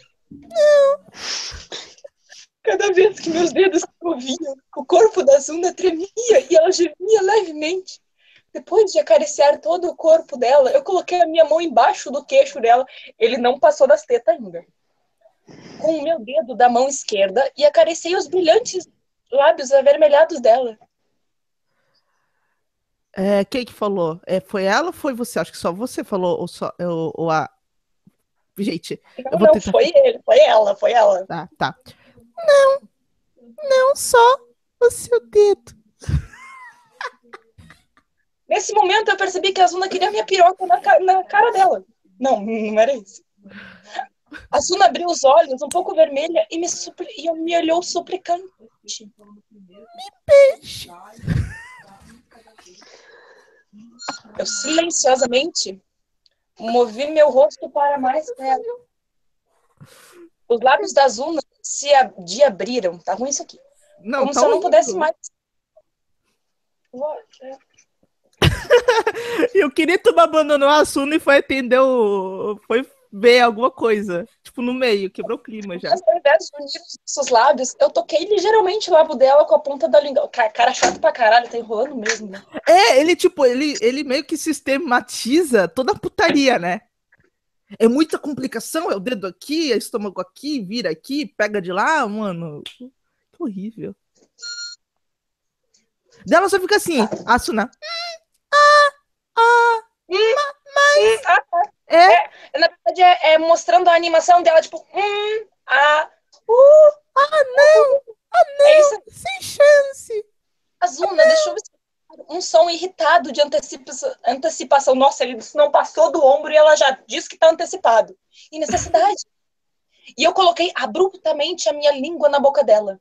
Cada vez que meus dedos se moviam, o corpo da Zuna tremia e ela gemia levemente. Depois de acariciar todo o corpo dela, eu coloquei a minha mão embaixo do queixo dela. Ele não passou das tetas ainda. Com o meu dedo da mão esquerda e acariciei os brilhantes lábios avermelhados dela. É, quem que falou? É, foi ela ou foi você? Acho que só você falou, ou, só, ou, ou a. Gente, Eu não, tentar- foi ele, foi ela, foi ela. tá, tá. Não, não só o seu dedo. Nesse momento eu percebi que a Zuna queria minha piroca na, ca- na cara dela. Não, não era isso. A Zuna abriu os olhos, um pouco vermelha, e me, supli- e me olhou suplicante. Beijo. Eu silenciosamente movi meu rosto para mais perto. Os lábios da Zuna se ab- abriram. Tá ruim isso aqui. Não, Como tá se eu não pudesse mais. Eu queria que tu abandonou a Asuna e foi atender o. Foi ver alguma coisa. Tipo, no meio, quebrou o clima já. Ao invés de unir os seus lábios, eu toquei ligeiramente o lábio dela com a ponta da língua. Ca- Cara chato pra caralho, tá enrolando mesmo, né? É, ele, tipo, ele, ele meio que sistematiza toda a putaria, né? É muita complicação, é o dedo aqui, é estômago aqui, vira aqui, pega de lá, mano. Que horrível. Dela só fica assim, Asuna. Ah, tá. É, Na verdade, é, é mostrando a animação dela, tipo, hum, ah, uh. ah, não, É isso. sem chance. A Zuna deixou um som irritado de antecipa- antecipação. Nossa, ele não passou do ombro e ela já disse que tá antecipado. E necessidade. E eu coloquei abruptamente a minha língua na boca dela.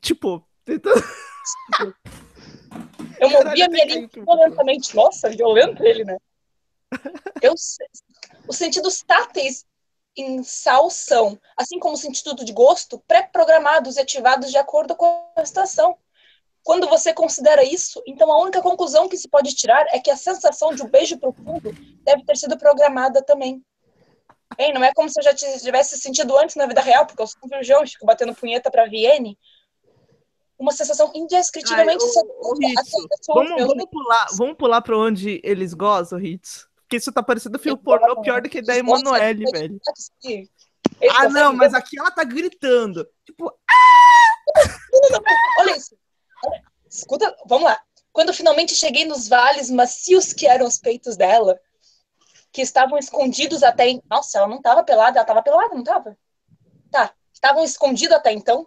Tipo, tentando. Eu Caralho, movi a minha língua violentamente. Nossa, violento ele, né? Eu, os sentidos táteis em sal são, assim como o sentido de gosto, pré-programados e ativados de acordo com a estação. Quando você considera isso, então a única conclusão que se pode tirar é que a sensação de um beijo profundo deve ter sido programada também. Hein, não é como se eu já tivesse sentido antes na vida real, porque eu sou um e fico batendo punheta pra Vienne. Uma sensação indescritivelmente Ai, ô, ô, sedenta, Ritsu, até a pessoa Vamos, vamos pular, vamos pular pra onde eles gozam, Ritz. Porque isso tá parecendo filme pornô pior do que da Emanuele, velho. Esse Ah, tá não, mas aqui ela tá gritando. Tipo, Olha isso. Escuta, vamos lá. Quando finalmente cheguei nos vales macios que eram os peitos dela, que estavam escondidos até. em- Nossa, ela não tava pelada, ela tava pelada, não tava? Tá. Estavam escondidos até então,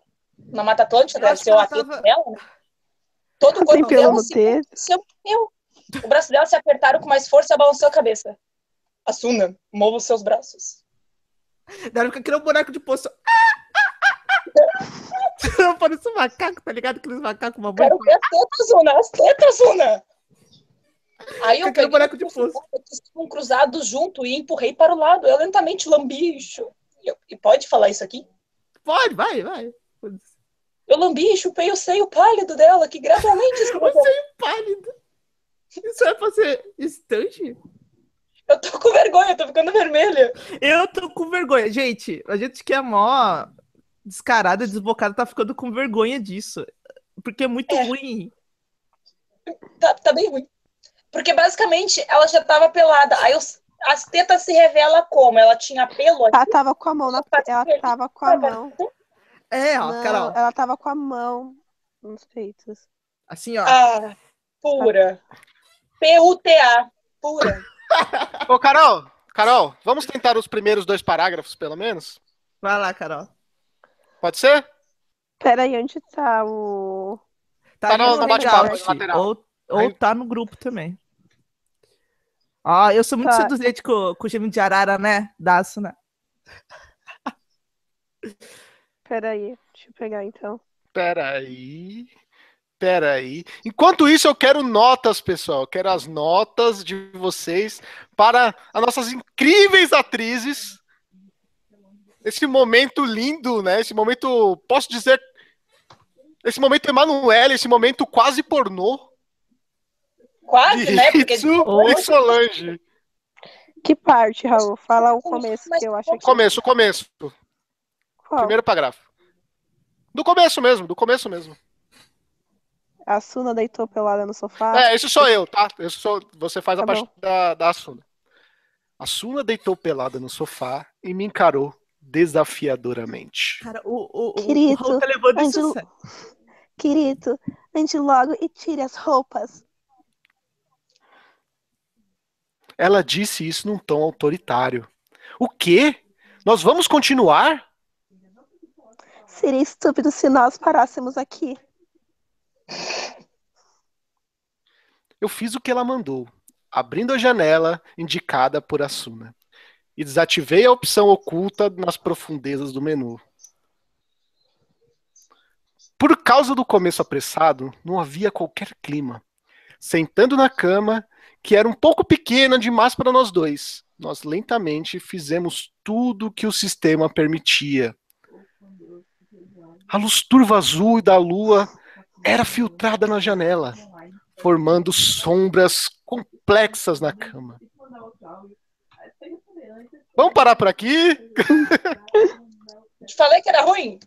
na Mata Atlântica, deve ser que o atrito tava- dela, né? Todo o Tem corpo pelo dela se meu. O braço dela se apertaram com mais força e balançou a cabeça. Asuna, mova os seus braços. deve ficar aquele boneco de poço. Parece um macaco, tá ligado? Aqueles macacos, uma. Quero ver as tetas, Zuna, as tetas, Zuna. Aí eu peguei boneco de os poço. que estavam cruzados junto e empurrei para o lado. Eu lentamente lambi. E, eu- e pode falar isso aqui? Pode, vai, vai. Eu lambi e chupei o seio pálido dela, que gradualmente se O seio pálido. Isso é pra ser estante? Eu tô com vergonha, tô ficando vermelha. Eu tô com vergonha. Gente, a gente que é mó descarada, desbocada, tá ficando com vergonha disso. Porque é muito É. ruim. Tá, tá bem ruim. Porque basicamente ela já tava pelada. Aí os- as tetas se revela como? Ela tinha pelo aqui. Ela tava com a mão na. Ela tava com a mão. É, ó, Não, Carol. ela tava com a mão nos peitos. Assim, ó. Ah, pura. P-U-T-A. Pura. Ô, Carol, Carol, vamos tentar os primeiros dois parágrafos, pelo menos? Vai lá, Carol. Pode ser? Peraí, onde tá o. Tá, Tá no- no bate-papo. Ou, ou Aí- tá no grupo também. Ah, eu sou muito Tá. seduzente com, com o gêmeo de arara, né? Daço, né? Peraí, deixa eu pegar então. Peraí. Peraí. Enquanto isso, eu quero notas, pessoal. Eu quero as notas de vocês para as nossas incríveis atrizes. Esse momento lindo, né? Esse momento, posso dizer, esse momento Emanuele, esse momento quase pornô Quase, de né? Porque e Solange. Que parte, Raul? Fala o começo que eu acho que. Começo, começo. Qual? Primeiro parágrafo. Do começo mesmo, do começo mesmo. A Suna deitou pelada no sofá. É, esse sou eu, tá? Esse sou, você faz a Tá parte da, da Asuna. A Asuna deitou pelada no sofá e me encarou desafiadoramente. Cara, o, o, o, o Querido, Raul tá levando isso a Ângelo- sério. Querido, ande logo e tire as roupas. Ela disse isso num tom autoritário. O quê? Nós vamos continuar? Seria estúpido se nós parássemos aqui. Eu fiz o que ela mandou, abrindo a janela indicada por Asuna, e desativei a opção oculta nas profundezas do menu. Por causa do começo apressado, não havia qualquer clima. Sentando na cama, que era um pouco pequena demais para nós dois, nós lentamente fizemos tudo que o sistema permitia. A luz turva azul da lua era filtrada na janela, formando sombras complexas na cama. Vamos parar por aqui? Te falei que era ruim?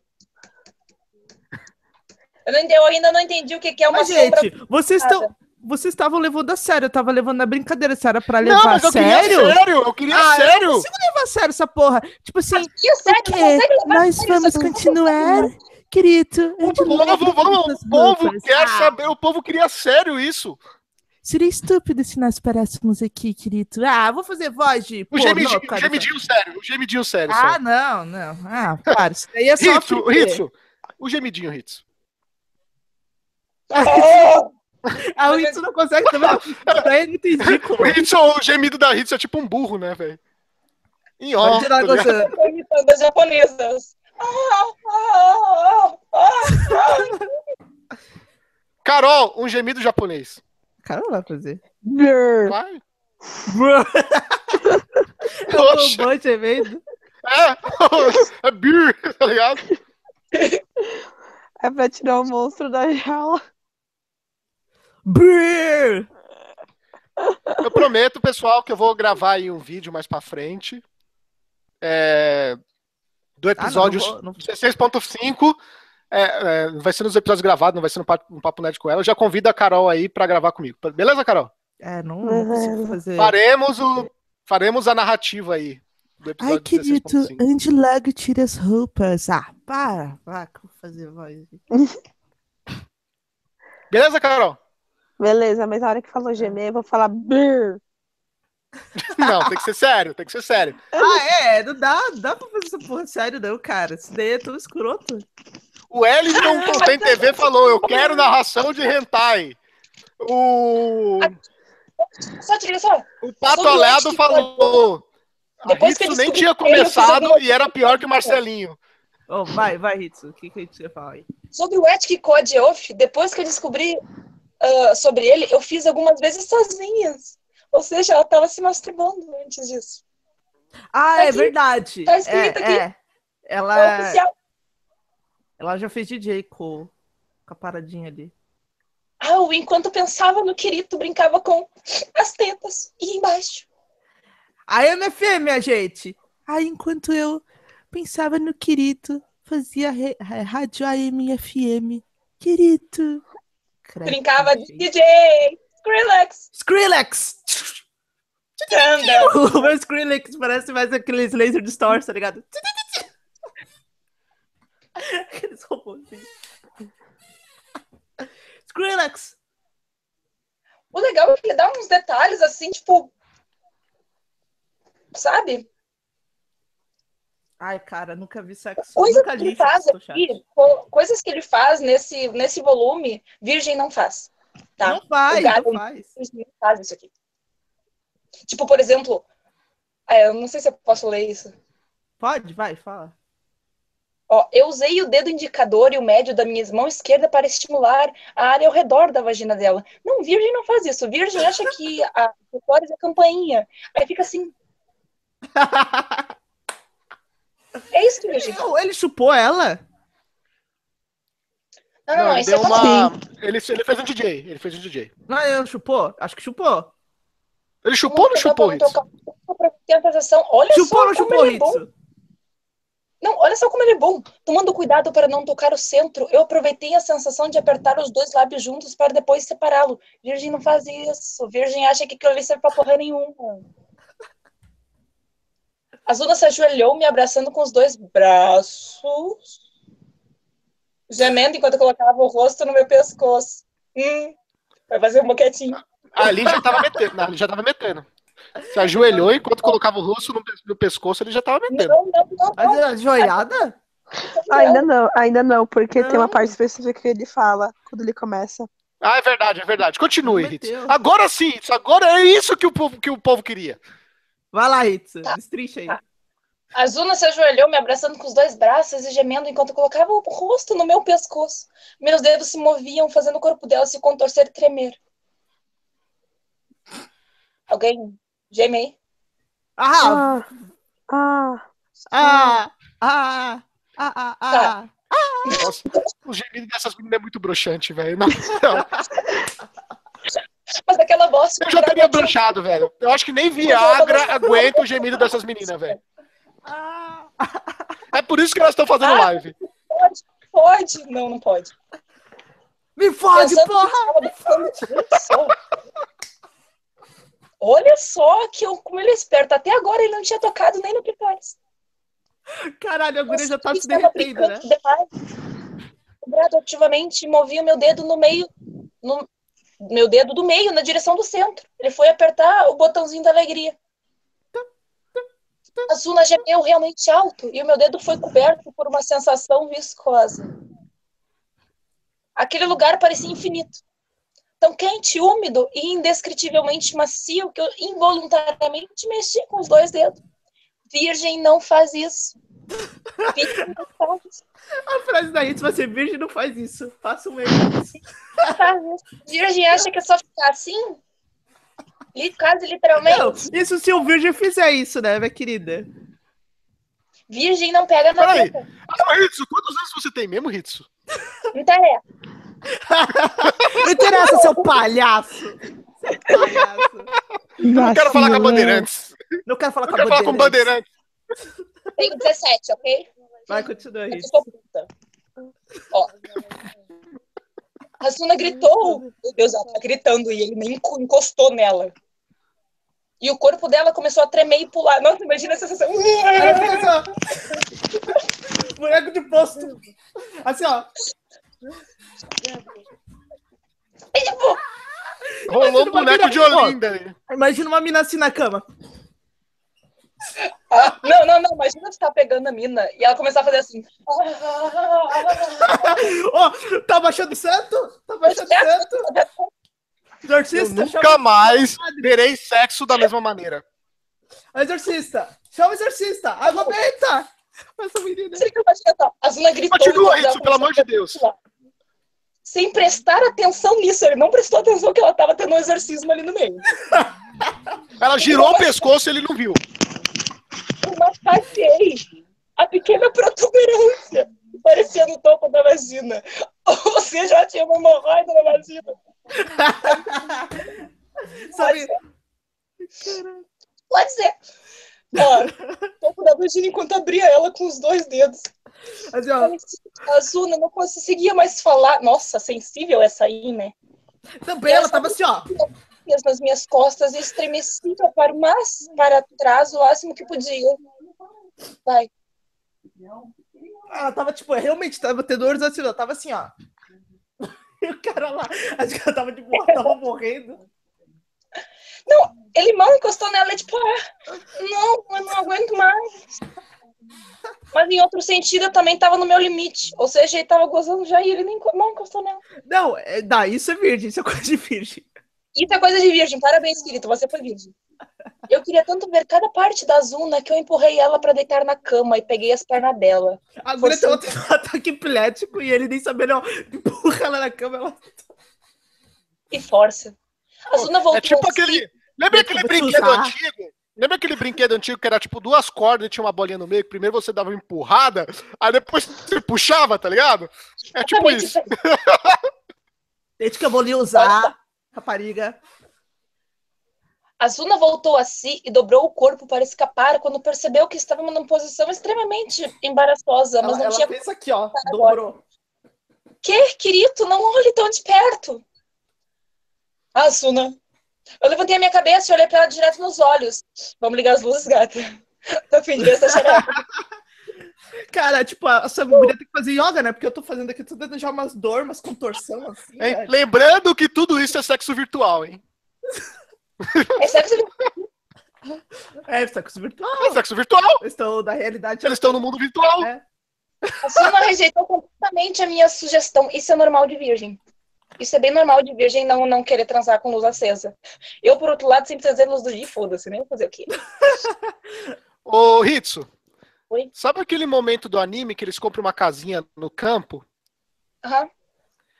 Eu, não entendi- eu ainda não entendi o que, que é uma Mas, sombra. gente, vocês estão. Vocês estavam levando a sério, eu tava levando na brincadeira. Se era pra levar Não, mas a eu sério? queria sério, eu queria Ah, eu não sério. consigo levar a sério essa porra. Tipo assim, sério, a Nós sério vamos continuar, querido. O povo, vamos, o povo quer Ah, saber, o povo queria sério isso. Seria estúpido se nós parássemos aqui, querido. Ah, vou fazer voz de. O gemidinho, o gemidinho sério, o gemidinho sério. Ah, só. não, não. Ah, para. Isso daí é só. Ritsu. O gemidinho, Ritsu. O Ritsu não consegue também. É muito ridículo. O Ritsu, o gemido da Ritsu é tipo um burro, né, velho? Em ó, tá ligado? você. Tô imitando as japonesas. Carol, um gemido japonês. Não vai fazer. Brrr. Vai. É um bom gemendo. É, é beer, tá ligado? É pra tirar o monstro da jaula. Brrr. Eu prometo, pessoal, que eu vou gravar aí um vídeo mais pra frente. É, do Ah, não, episódio não não- 16.5. É, é, vai ser nos episódios gravados, não vai ser no papo, no papo net com ela. Eu já convido a Carol aí pra gravar comigo. Beleza, Carol? É, não, não consigo fazer. Faremos, o, faremos a narrativa aí do episódio Ai, querido, 16.5. ande logo e tire as roupas. Ah, para. Vou fazer voz. Beleza, Carol? Beleza, mas na hora que falou gemer, eu vou falar brrr. Não, tem que ser sério, tem que ser sério. Ah, é, não dá, não dá pra fazer essa porra sério, não, cara. Isso daí é tão escroto. O Wellington Contém TV falou: Eu quero narração de hentai. O, Só te liga só. o Pato Alado falou. Depois que Ritsu eu nem tinha que ele fez começado e era pior que o Marcelinho. Oh, vai, vai, Hitsu. O que, que a gente ia falar aí? Sobre o Ethic Code Off, depois que eu descobri ah, sobre ele, eu fiz algumas vezes sozinhas. Ou seja, ela tava se masturbando antes disso. Ah, Tá é aqui. verdade. Tá escrito é, aqui. é. É Ela, oficial. ela já fez DJ com, com a paradinha ali. Ah, eu, enquanto pensava no querido, brincava com as tetas e embaixo. A MFM, minha gente. Aí, enquanto eu pensava no querido, fazia re- ra- rádio AM e FM. Querido. Brincava de. DJ, Skrillex, Skrillex! Thunder. O meu Skrillex parece mais aqueles laser distorce, tá ligado? Aqueles robôzinhos. Skrillex! O legal é que ele dá uns detalhes assim, tipo. Sabe? Ai, cara, nunca vi sexo. Coisas nunca que ele faz sexo aqui, co- coisas que ele faz nesse, nesse volume, Virgem não faz. Tá? Não faz, não faz. Virgem não faz isso aqui. Tipo, por exemplo, é, eu não sei se eu posso ler isso. Pode, vai, fala. Ó, eu usei o dedo indicador e o médio da minha mão esquerda para estimular a área ao redor da vagina dela. Não, virgem não faz isso. Virgem acha que a clitóris é campainha. Aí fica assim. É isso que virgem faz. Ele chupou ela? Não, não, Não, não, ele isso é uma... Ele, ele fez um DJ. Ele fez um DJ. Não, ele chupou? Acho que chupou. Ele chupou ou não chupou, Ritsu? Tem a sensação. Olha Chupou ou só não como chupou, ele é bom. Hitsu? Não, olha só como ele é bom. Tomando cuidado para não tocar o centro, eu aproveitei a sensação de apertar os dois lábios juntos para depois separá-lo. Virgem não faz isso. Virgem acha que aquilo ali serve pra porra nenhuma. A Zuna se ajoelhou, me abraçando com os dois braços. gemendo enquanto eu colocava o rosto no meu pescoço. Hum, vai fazer um boquetinho. Ali já tava metendo. Ali já tava metendo. Se ajoelhou enquanto colocava o rosto no, no pescoço, ele já tava metendo. Não, não, não, Mas não. a joelhada? Ainda não, ainda não, porque tem uma parte específica que ele fala quando ele começa. Ah, é verdade, é verdade. Continue, meteu. Agora sim, agora é isso que o povo, que o povo queria. Vai lá, Hitsu. Tá. Destrincha aí. Tá. A Zuna se ajoelhou, me abraçando com os dois braços e gemendo enquanto eu colocava o rosto no meu pescoço. Meus dedos se moviam, fazendo o corpo dela se contorcer e tremer. Alguém geme aí? Ah! Ah, ah, Ah! Ah! Ah! Ah! Ah! Nossa, o gemido dessas meninas é muito broxante, velho. Não, não. Mas aquela voz. Eu já teria broxado, velho. Eu acho que nem Viagra aguenta o gemido dessas meninas, velho. Ah! É por isso que elas estão fazendo live. Pode, pode. Não, não pode. Me fode, Pensando porra! que estava botando- Olha só. Que eu, como ele é esperto. Até agora ele não tinha tocado nem no clitóris. Caralho, a guria já tá se derretendo, né? demais. Gradativamente movi o meu dedo no meio, no meu dedo do meio, na direção do centro. Ele foi apertar o botãozinho da alegria. A Zuna gemeu realmente alto e o meu dedo foi coberto por uma sensação viscosa. Aquele lugar parecia infinito. Tão quente, úmido e indescritivelmente macio que eu involuntariamente mexi com os dois dedos. Virgem não faz isso. Virgem não faz isso. A frase da Hitsu vai ser virgem não faz isso. Faça um erro. Não isso. Virgem acha que é só ficar assim? Quase Não, literalmente. isso se o virgem fizer isso, né, minha querida? Virgem não pega na Peraí. boca. Ah, Ritsu, quantos anos você tem mesmo, Ritsu? Não interessa. Não interessa, seu palhaço! Seu palhaço. Não quero falar com a Bandeirantes. Não quero falar Eu com a quero falar com Bandeirantes. Tenho 17, ok? Vai, continua, Eu Hitsu. sou puta. Ó. A Suna gritou. Meu Deus, ela tá gritando e ele nem enco- encostou nela. E o corpo dela começou a tremer e pular. Nossa, imagina essa sensação. Ó. Boneco de posto. Assim, ó. E, tipo, Rolou um boneco mina- de Olinda. ali. Imagina uma mina assim na cama. Ah, não, não, não. Imagina tu tá pegando a mina e ela começar a fazer assim. Ó, tá baixando santo? Tá baixando santo? Eu Exorcista, nunca chama mais verei sexo da mesma maneira. exorcista. Chama o exorcista. Água benta. Essa menina. Você que imagina, tá? A Zuna gritou. Continua, Ritsu, pelo amor de Deus. Sem prestar atenção nisso. Ele não prestou atenção que ela tava tendo um exorcismo ali no meio. Ela girou o pescoço e ele não viu. Eu massageei a pequena protuberância parecia no topo da vagina. Ou seja, ela tinha uma hemorroida na vagina. Sabe? Pode ser. Ó, topo da vagina enquanto abria ela com os dois dedos. Ó. A Zuna não conseguia mais falar. Nossa, sensível essa aí, né? Também ela tava assim, ó. Nas minhas costas e estremecia para o máximo, para trás o máximo que podia. Vai. Ela tava, tipo, realmente tava tendo dores assim, ela tava assim, ó. E o cara lá, acho que ela tava de boa, tava morrendo. Ele mal encostou nela, e tipo, ah, não, eu não aguento mais. Mas em outro sentido, eu também tava no meu limite. Ou seja, ele tava gozando já e ele nem mal encostou nela. Não, é, dá, isso é virgem, isso é coisa de virgem. Isso é coisa de virgem. Parabéns, querido, você foi virgem. Eu queria tanto ver cada parte da Zuna que eu empurrei ela pra deitar na cama e peguei as pernas dela. A mulher Você- tava tendo um ataque epilético e ele nem sabia, não. Empurra ela na cama, ela. E força. A Zuna voltou É tipo a si. aquele. Lembra aquele brinquedo usar. antigo? Lembra aquele brinquedo antigo que era tipo duas cordas e tinha uma bolinha no meio? que Primeiro você dava uma empurrada, aí depois você puxava, tá ligado? É tipo Exatamente isso. Desde que eu vou lhe usar, rapariga. A Zuna voltou a si e dobrou o corpo para escapar quando percebeu que estava numa posição extremamente embaraçosa, mas Ela, não ela tinha. fez aqui, ó. agora. Dobrou. Que, querido? Não olhe tão de perto. Ah, Zuna. Eu levantei a minha cabeça e olhei para ela direto nos olhos. Vamos ligar as luzes, gata. Tô ver essa xereca. Cara, tipo, essa mulher tem que fazer yoga, né? Porque eu tô fazendo aqui, dando já umas dor, umas contorção assim. Velho. Lembrando que tudo isso é sexo virtual, hein? É sexo É, sexo virtual. É sexo virtual. Estou da realidade. Eles estão no mundo virtual. É. A Suna rejeitou completamente a minha sugestão. Isso é normal de virgem. Isso é bem normal de virgem não, não querer transar com luz acesa. Eu, por outro lado, sempre trazer luz do dia, foda-se, né? Fazer o quê? Ô, Hitsu. Oi? Sabe aquele momento do anime que eles compram uma casinha no campo? Aham.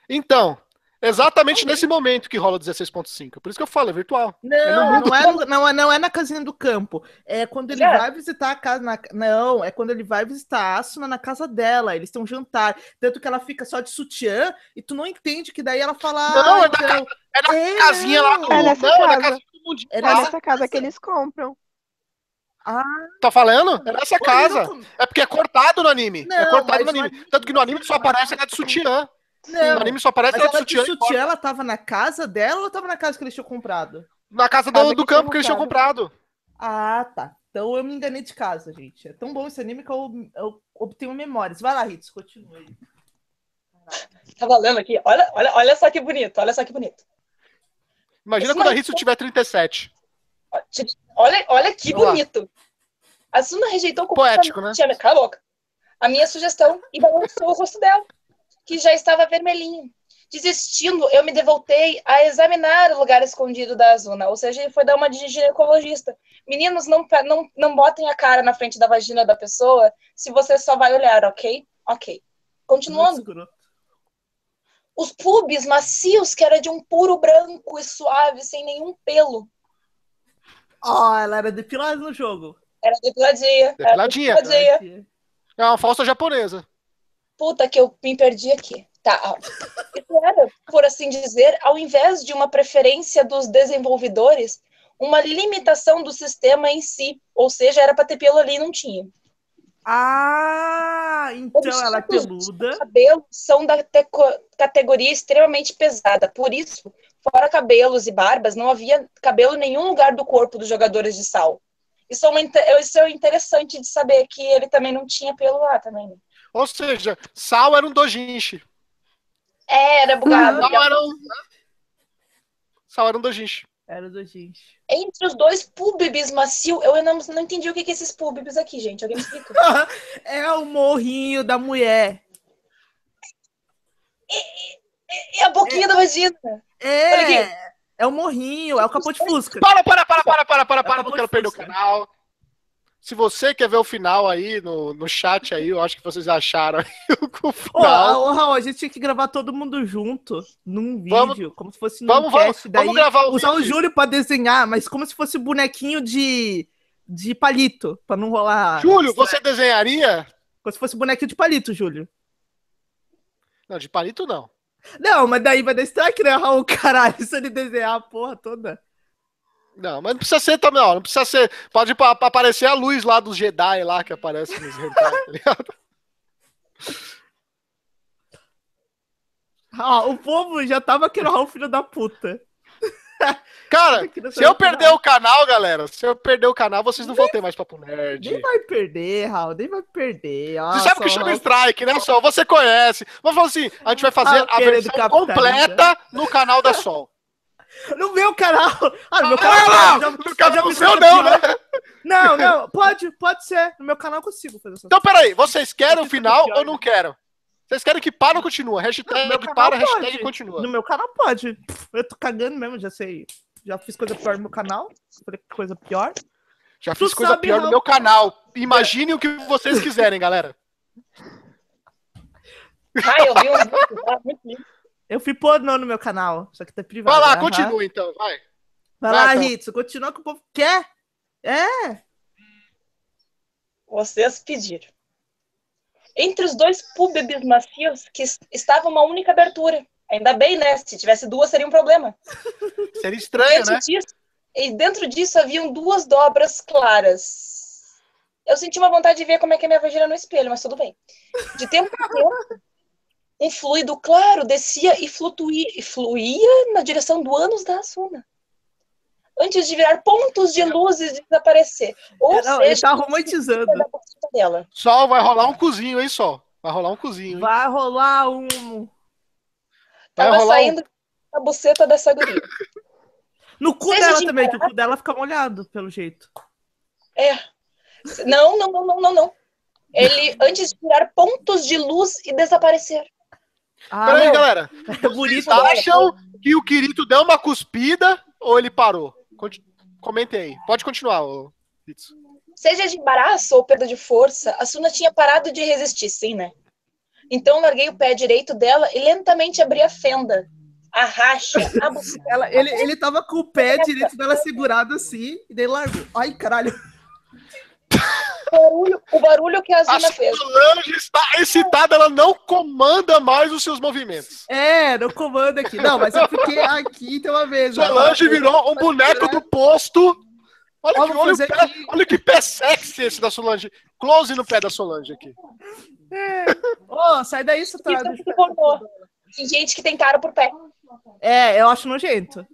Então, exatamente nesse momento que rola 16.5. Por isso que eu falo, é virtual. Não, não é, não, é, não é na casinha do campo. É quando ele Já? vai visitar a casa. Na, não, é quando ele vai visitar a Asuna na casa dela. Eles têm um jantar. Tanto que ela fica só de sutiã e tu não entende que daí ela fala. Não, "Ah, é na então, É na É, casinha lá do. É nessa não, é na casa. casinha do mundinho. É É lá. nessa casa que eles compram. Tá falando? É nessa casa. não- É porque é cortado no anime. é Não, cortado no mas anime. Tanto que no anime só aparece ela de sutiã. Não, No anime só aparece mas ela de sutiã. e sutiã, ela tava na casa dela ou tava na casa que eles tinham comprado? Na casa do, Casa do que campo que eles tinham comprado. Ah, tá. Então eu me enganei de casa, gente. É tão bom esse anime que eu, eu obtenho memórias. Vai lá, Ritz, continue. Tá valendo aqui. Olha, olha, olha só que bonito, olha só que bonito. Imagina Isso quando a aí. Hitsu tiver 37. Olha, olha que Vamos lá. bonito. A Suna rejeitou Poético, né? completamente a minha- Cala a boca. A minha sugestão e balançou o rosto dela, que já estava vermelhinho. Desistindo, eu me devoltei a examinar o lugar escondido da Azuna, ou seja, ele foi dar uma de ginecologista. Meninos, não, não, não botem a cara na frente da vagina da pessoa se você só vai olhar, ok? Ok. Continuando. Os pubs macios, que era de um puro branco e suave, sem nenhum pelo. Ó, ela era depilada no jogo. Era depiladinha. Era Depiladinha. depiladinha. É uma falsa japonesa. Puta que eu me perdi aqui. Tá. Isso era, por assim dizer, ao invés de uma preferência dos desenvolvedores, uma limitação do sistema em si. Ou seja, era pra ter pelo ali e não tinha. Ah, então ela é peluda. Os cabelos são da categoria extremamente pesada. Por isso, fora cabelos e barbas, não havia cabelo em nenhum lugar do corpo dos jogadores de sal. Isso é, uma isso é interessante de saber que ele também não tinha pelo lá também. né? Ou seja, Sal era um dojinshi. É, era bugado. Sal era um. Sal era um dojinshi. Era do gente. Entre os dois púbibis macio, eu não, não entendi o que que é esses púbibis aqui, gente. Alguém me explica? É o morrinho da mulher. E a boquinha da vagina? Olha É. aqui. É o morrinho, é o capô de fusca. Para, para, para, para, para, para, para, Acabou não quero de perder o canal. Se você quer ver o final aí no, no chat aí, eu acho que vocês acharam aí o final. ô, Raul, a gente tinha que gravar todo mundo junto num vídeo, Vamos- como se fosse num vamos, vamos, cast, daí vamos gravar o usar o vídeo. Júlio pra desenhar, mas como se fosse bonequinho de de palito, pra não rolar. Júlio, você desenharia? Como se fosse bonequinho de palito, Júlio. Não, de palito não. Não, mas daí vai dar strike, né, Raul? Caralho, se ele desenhar a porra toda. Não, mas não precisa ser também, ó. Não precisa ser. Pode pa- pa- aparecer a luz lá dos Jedi lá que aparece nos hentai, tá ligado? Ó, o povo já tava querendo Raul, filho da puta. Cara, se eu perder o canal, galera, se eu perder o canal, vocês não vão ter mais Papo Nerd. Nem vai perder, Raul, nem vai perder. Você sabe que chama strike, né, Sol? Você conhece. Vamos falar assim, a gente vai fazer Ah, a versão completa no canal da Sol. No meu canal. Ah, no meu Ah, canal. não, já- no canal do seu não, pior. né? Não, não, pode, pode ser. No meu canal eu consigo fazer essa Então, peraí, vocês querem o final ou não querem? Vocês querem que para ou continua? No Hashtag meu canal para, pode. hashtag continua. No meu canal pode. Eu tô cagando mesmo, já sei. Já fiz coisa pior no meu canal. Falei coisa pior. Já Tu fiz coisa pior no Raul. meu canal. Imagine o que vocês quiserem, galera. Ai, eu vi muito lindo. Eu fui pornô no meu canal, só que tá privado. Vai lá, aham. continua então, vai. Vai Vai, lá, então. Ritz, continua que o povo quer. É. Vocês pediram. Entre os dois púbibis macios, que es- estava uma única abertura. Ainda bem, né? Se tivesse duas, seria um problema. Seria estranho, dentro né? disso, e dentro disso haviam duas dobras claras. Eu senti uma vontade de ver como é que é minha vagina no espelho, mas tudo bem. De tempo em tempo, um fluido claro descia e flutuía, e fluía na direção do ânus da Asuna. Antes de virar pontos de luz e desaparecer. Ou Não, ele seja, tá romantizando. Dela. Sol, vai rolar um cozinho, hein, Sol? Vai rolar um cozinho, hein? Vai rolar um. Vai Tava rolar um- saindo a buceta dessa guria. No cu Seja dela de também, que o cu dela fica molhado, pelo jeito. É. Não, não, não, não, não, não. Ele, antes de tirar pontos de luz e desaparecer. Ah, Peraí, galera. é bonito. Vocês acham que o Kirito deu uma cuspida ou ele parou? Conti- Comentem aí. Pode continuar, ô Pitsu. Seja de embaraço ou perda de força, a Suna tinha parado de resistir, sim, né? Então larguei o pé direito dela e lentamente abri a fenda. A racha, a buceta. Ela, ele, ele tava com o pé direito dela segurado assim, e daí largou. Ai, caralho. O barulho, o barulho que a A Zuna fez. Solange está excitada, ela não comanda mais os seus movimentos. É, no comando aqui. Não, mas eu fiquei aqui tem uma vez. Solange virou um boneco do posto. Olha que, olha, o pé, aqui. olha que pé sexy esse da Solange. Close no pé da Solange aqui. Ô, sai daí, formou. Tem gente que tem cara por pé. É, eu acho nojento.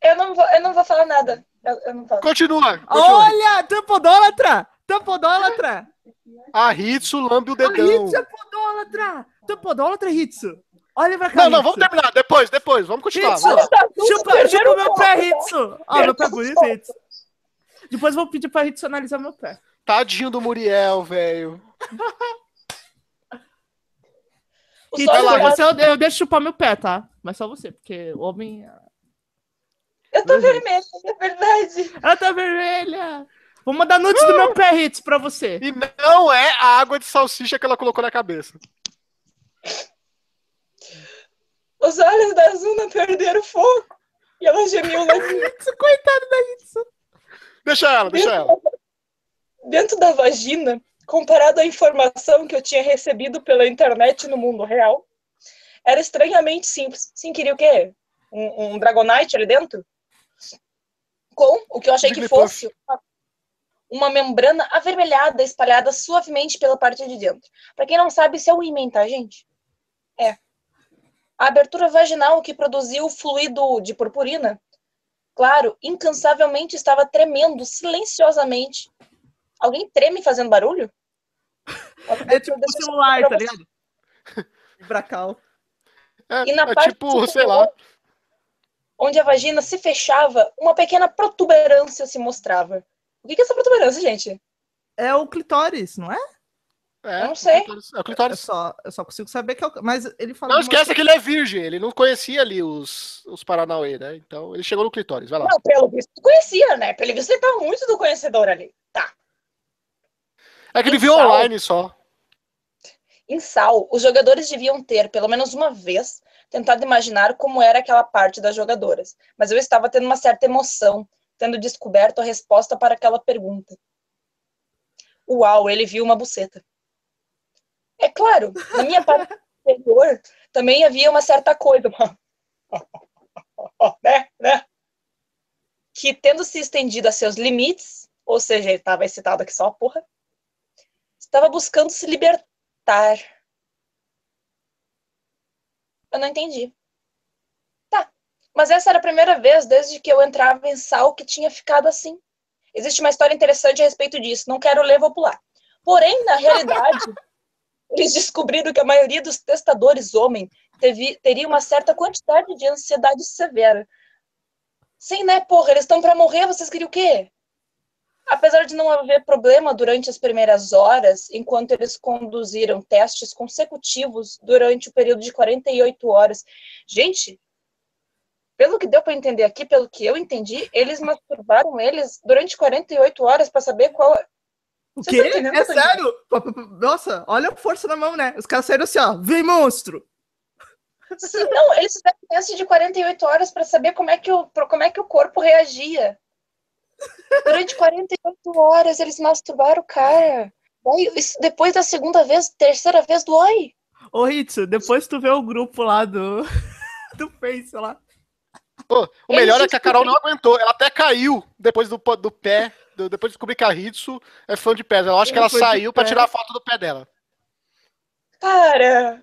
Eu não vou, eu não vou falar nada. Eu, eu não falo. Continua. continua. Olha, tampodólatra! Tampodólatra! A Hitsu lambe o A dedão. Hitsu é podólatra! Tampodólatra, Hitsu! Olha pra cá, Não, não, vamos terminar. Depois, depois. Vamos continuar. Hitsu, Vamos chupa, chupa meu pé. Hitsu! Ó, meu pé é bonito, Hitsu. Depois eu vou pedir pra Hitsu analisar meu pé. Tadinho do Muriel, velho. Vai lá, você, eu, eu deixo chupar meu pé, tá? Mas só você, porque o homem. Eu tô vermelha, é verdade. Ela tá vermelha! Vou mandar nudes do meu pé, Hitsu, pra você. E não é a água de salsicha que ela colocou na cabeça. Os olhos da Zuna perderam fogo. E ela gemiu lá Hitsu, coitado da Hitsu. Deixa ela, deixa ela. dentro da vagina, comparado à informação que eu tinha recebido pela internet no mundo real, era estranhamente simples. Sim, queria o quê? Um, um Dragonite ali dentro? Com o que eu achei que fosse uma, membrana avermelhada espalhada suavemente pela parte de dentro. Pra quem não sabe, isso é o ímã, tá, gente? É. A abertura vaginal que produziu o fluido de purpurina, claro, incansavelmente estava tremendo silenciosamente Alguém treme fazendo barulho? É tipo o celular, tá ligado? Bracal. É, E na é parte tipo, superior, sei lá. Onde a vagina se fechava, uma pequena protuberância se mostrava. O que que é essa protuberância, gente? É o clitóris, não é? É, Eu não sei. o clitóris- É o Eu clitóris. só, eu só consigo saber que é o. Mas ele fala. Não esquece que ele é virgem, ele não conhecia ali os, os Paranauê, né? Então ele chegou no clitóris, vai lá. Não, pelo visto conhecia, né? Pelo visto ele tá muito do conhecedor ali. Tá. É que ele viu online só. Em Sal, os jogadores deviam ter, pelo menos uma vez, tentado imaginar como era aquela parte das jogadoras. Mas eu estava tendo uma certa emoção, tendo descoberto a resposta para aquela pergunta. Uau, ele viu uma buceta. É claro, na minha parte superior também havia uma certa coisa, né, né? Que tendo se estendido a seus limites, ou seja, ele estava excitado aqui só, porra, estava buscando se libertar Tar. Eu não entendi. Tá. Mas essa era a primeira vez desde que eu entrava em sal que tinha ficado assim. Existe uma história interessante a respeito disso. Não quero ler, vou pular. Porém, na realidade, eles descobriram que a maioria dos testadores homem teve, teria uma certa quantidade de ansiedade severa. Sim, né, porra? Eles estão para morrer, vocês queriam o quê? Apesar de não haver problema durante as primeiras horas, enquanto eles conduziram testes consecutivos durante o período de 48 horas. Gente, pelo que deu para entender aqui, pelo que eu entendi, eles masturbaram eles durante 48 horas para saber qual. O Vocês quê? É sério? Nossa, olha a força na mão, né? Os caras saíram assim, ó. Vem, monstro! Sim, não, eles fizeram teste de 48 horas para saber como é, que o, como é que o corpo reagia. Durante 48 horas eles masturbaram o cara. Daí, isso depois da segunda vez, terceira vez, dói. Ô, Hitsu, depois tu vê o grupo lá do. do Face lá. Pô, o melhor é que a Carol não aguentou. Ela até caiu depois do, do pé. Depois de descobrir que a Hitsu é fã de pés. Eu acho que ela Ela foi saiu pra pé. tirar a foto do pé dela. Para!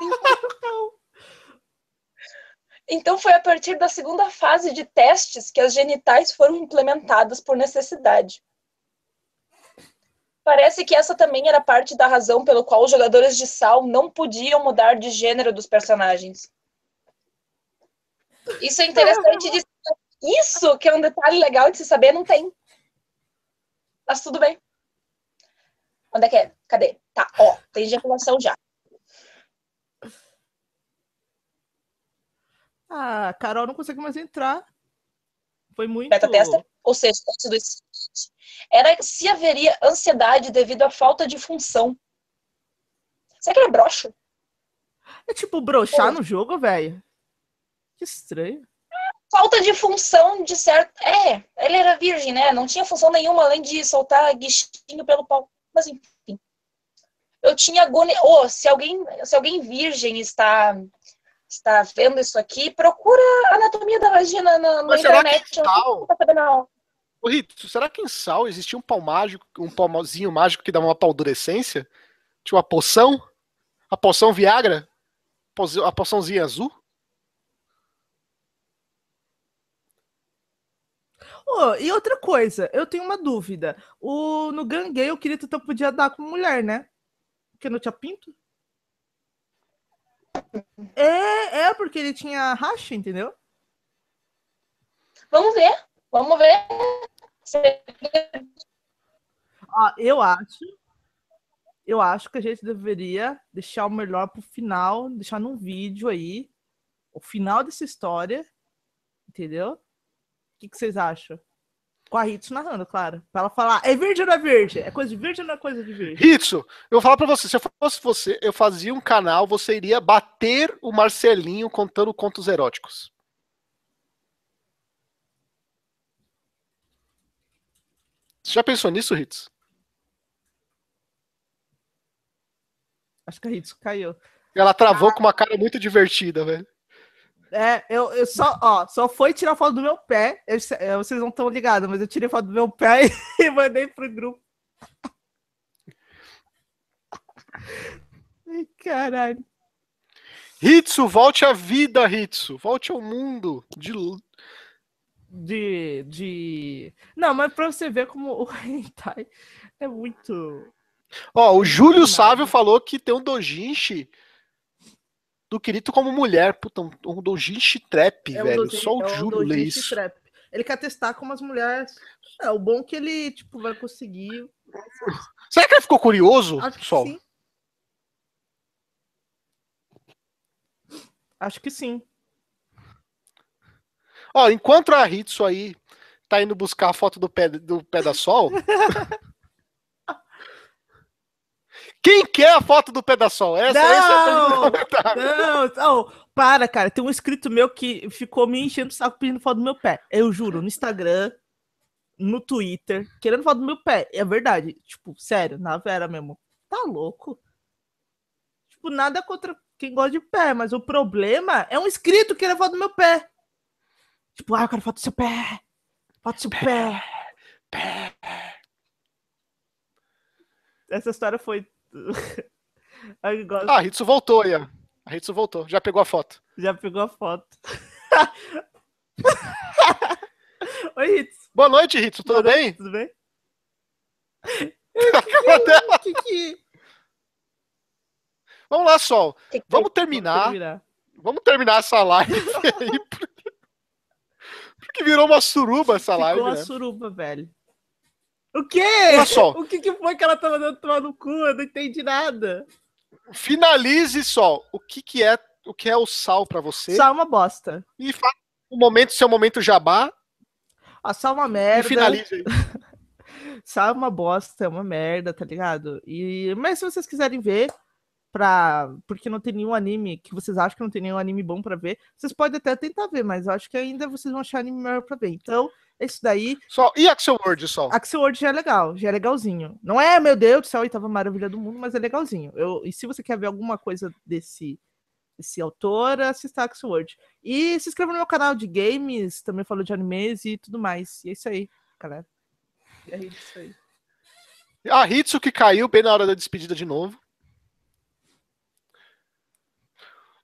Então foi a partir da segunda fase de testes que as genitais foram implementadas por necessidade. Parece que essa também era parte da razão pelo qual os jogadores de Sal não podiam mudar de gênero dos personagens. Isso é interessante de Isso que é um detalhe legal de se saber, não tem. Mas tudo bem. Onde é que é? Cadê? Tá, ó, tem ejaculação já. Ah, Carol não consegue mais entrar. Foi muito. Beta testa. Ou seja, antes do era se haveria ansiedade devido à falta de função. Será que ele é broxa? É tipo broxar Pô. no jogo, velho. Que estranho. Falta de função de certo. É, ele era virgem, né? Não tinha função nenhuma além de soltar guichinho pelo pau. Mas enfim. Eu tinha agonia. Oh, se alguém, se alguém virgem está está vendo isso aqui, procura a anatomia da vagina na, na internet. Não tô sabendo, não. Ô, Rito, será que em Sal existia um pau mágico, um pauzinho mágico que dava uma paldurecência? Tinha uma poção? A poção Viagra? A poçãozinha azul? Ô, e outra coisa, eu tenho uma dúvida. O, no Gangue, o Kirito então podia dar com mulher, né? Porque não tinha pinto? É, é porque ele tinha racha, entendeu? Vamos ver. Vamos ver. Ó, eu acho. Eu acho que a gente deveria deixar o melhor pro final, deixar num vídeo aí o final dessa história, entendeu? O que, que vocês acham? Com a Hitsu narrando, claro. Pra ela falar, é virgem ou não é virgem? É coisa de virgem ou não é coisa de virgem? Ritsu, eu vou falar pra você, se eu fosse você, eu fazia um canal, você iria bater o Marcelinho contando contos eróticos. Você já pensou nisso, Ritsu? Acho que a Hitsu caiu. Ela travou com uma cara muito divertida, velho. É, eu, eu só, ó, só foi tirar foto do meu pé. Eu- é, vocês não estão ligados, mas eu tirei foto do meu pé e mandei pro grupo. Ai, caralho. Hitsu, volte à vida, Hitsu. Volte ao mundo. De... De, de. Não, mas pra você ver como o hentai é muito. Ó, o Júlio. Sávio falou que tem um dojinshi do Kirito como mulher. Puta, um, um trap, É um velho. doji- Só o é um Júlio lê isso. trap. Ele quer testar como as mulheres. É, o bom é que ele, tipo, vai conseguir. Será que ele ficou curioso, Acho que Sol? sim. Acho que sim. Ó, enquanto a Hitsu aí tá indo buscar a foto do pé, do pé da Sol. Quem quer a foto do pé da Sol? Essa, essa é Não! Não, para, cara. Tem um inscrito meu que ficou me enchendo o saco pedindo foto do meu pé. Eu juro, no Instagram, no Twitter, querendo foto do meu pé. É verdade. Tipo, sério, na Vera mesmo. Tá louco? Tipo, nada contra quem gosta de pé, mas o problema é um inscrito querendo foto do meu pé. Tipo, ah, eu quero foto do seu pé. Foto do seu pé. Pé. Essa história foi. Gosto. Ah, a Hitsu voltou aí, ó. A Hitsu voltou, já pegou a foto. Já pegou a foto. Oi, Ritz. Boa noite, Hitsu, tudo Boa noite, bem? Tudo bem? Vamos Que que... lá, Sol. Que que Vamos terminar. terminar. Vamos terminar essa live aí. Porque, porque virou uma suruba essa live, Ficou uma né? suruba, velho. O quê? Olha só. O que, que foi que ela tava dando tomar no cu? Eu não entendi nada. Finalize, Sol. O que, que é o que é o sal pra você? Só uma bosta. E faça o momento, seu momento jabá. Ah, só uma E merda. finalize aí. Só uma bosta, é uma merda, tá ligado? E... Mas se vocês quiserem ver, pra... porque não tem nenhum anime que vocês acham que não tem nenhum anime bom pra ver, vocês podem até tentar ver, mas eu acho que ainda vocês vão achar anime melhor pra ver. Então, isso daí. Sol. E Axel Word, Sol? Axel World já é legal, já é legalzinho. Não é, meu Deus do céu, a oitava maravilha do mundo, mas é legalzinho. Eu, e se você quer ver alguma coisa desse, desse autor, assista Axel World. E se inscreva no meu canal de games, também falo de animes e tudo mais. E é isso aí, galera. E é isso aí. A Hitsu que caiu bem na hora da despedida de novo.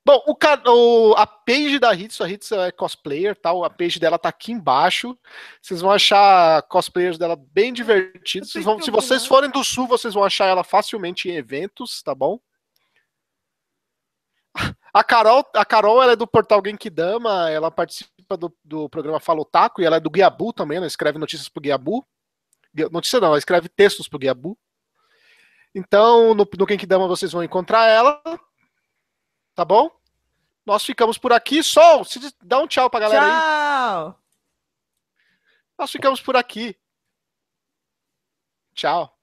Bom, o, o- a page da Hitsu, a Hitsu é cosplayer, tal, a page dela tá aqui embaixo. Vocês vão achar cosplayers dela bem divertidos. Vocês vão- se vocês forem do sul, vocês vão achar ela facilmente em eventos, tá bom? A Carol, a Carol ela é do portal Genkidama, ela participa do, do programa Fala Otaku e ela é do Guiabu também, ela escreve notícias pro Guiabu. Gui- Notícia não, ela escreve textos pro Guiabu. Então, no, no Genkidama vocês vão encontrar ela, tá bom? Nós ficamos por aqui. Sol, se dá um tchau pra galera aí. Tchau! Nós ficamos por aqui. Tchau.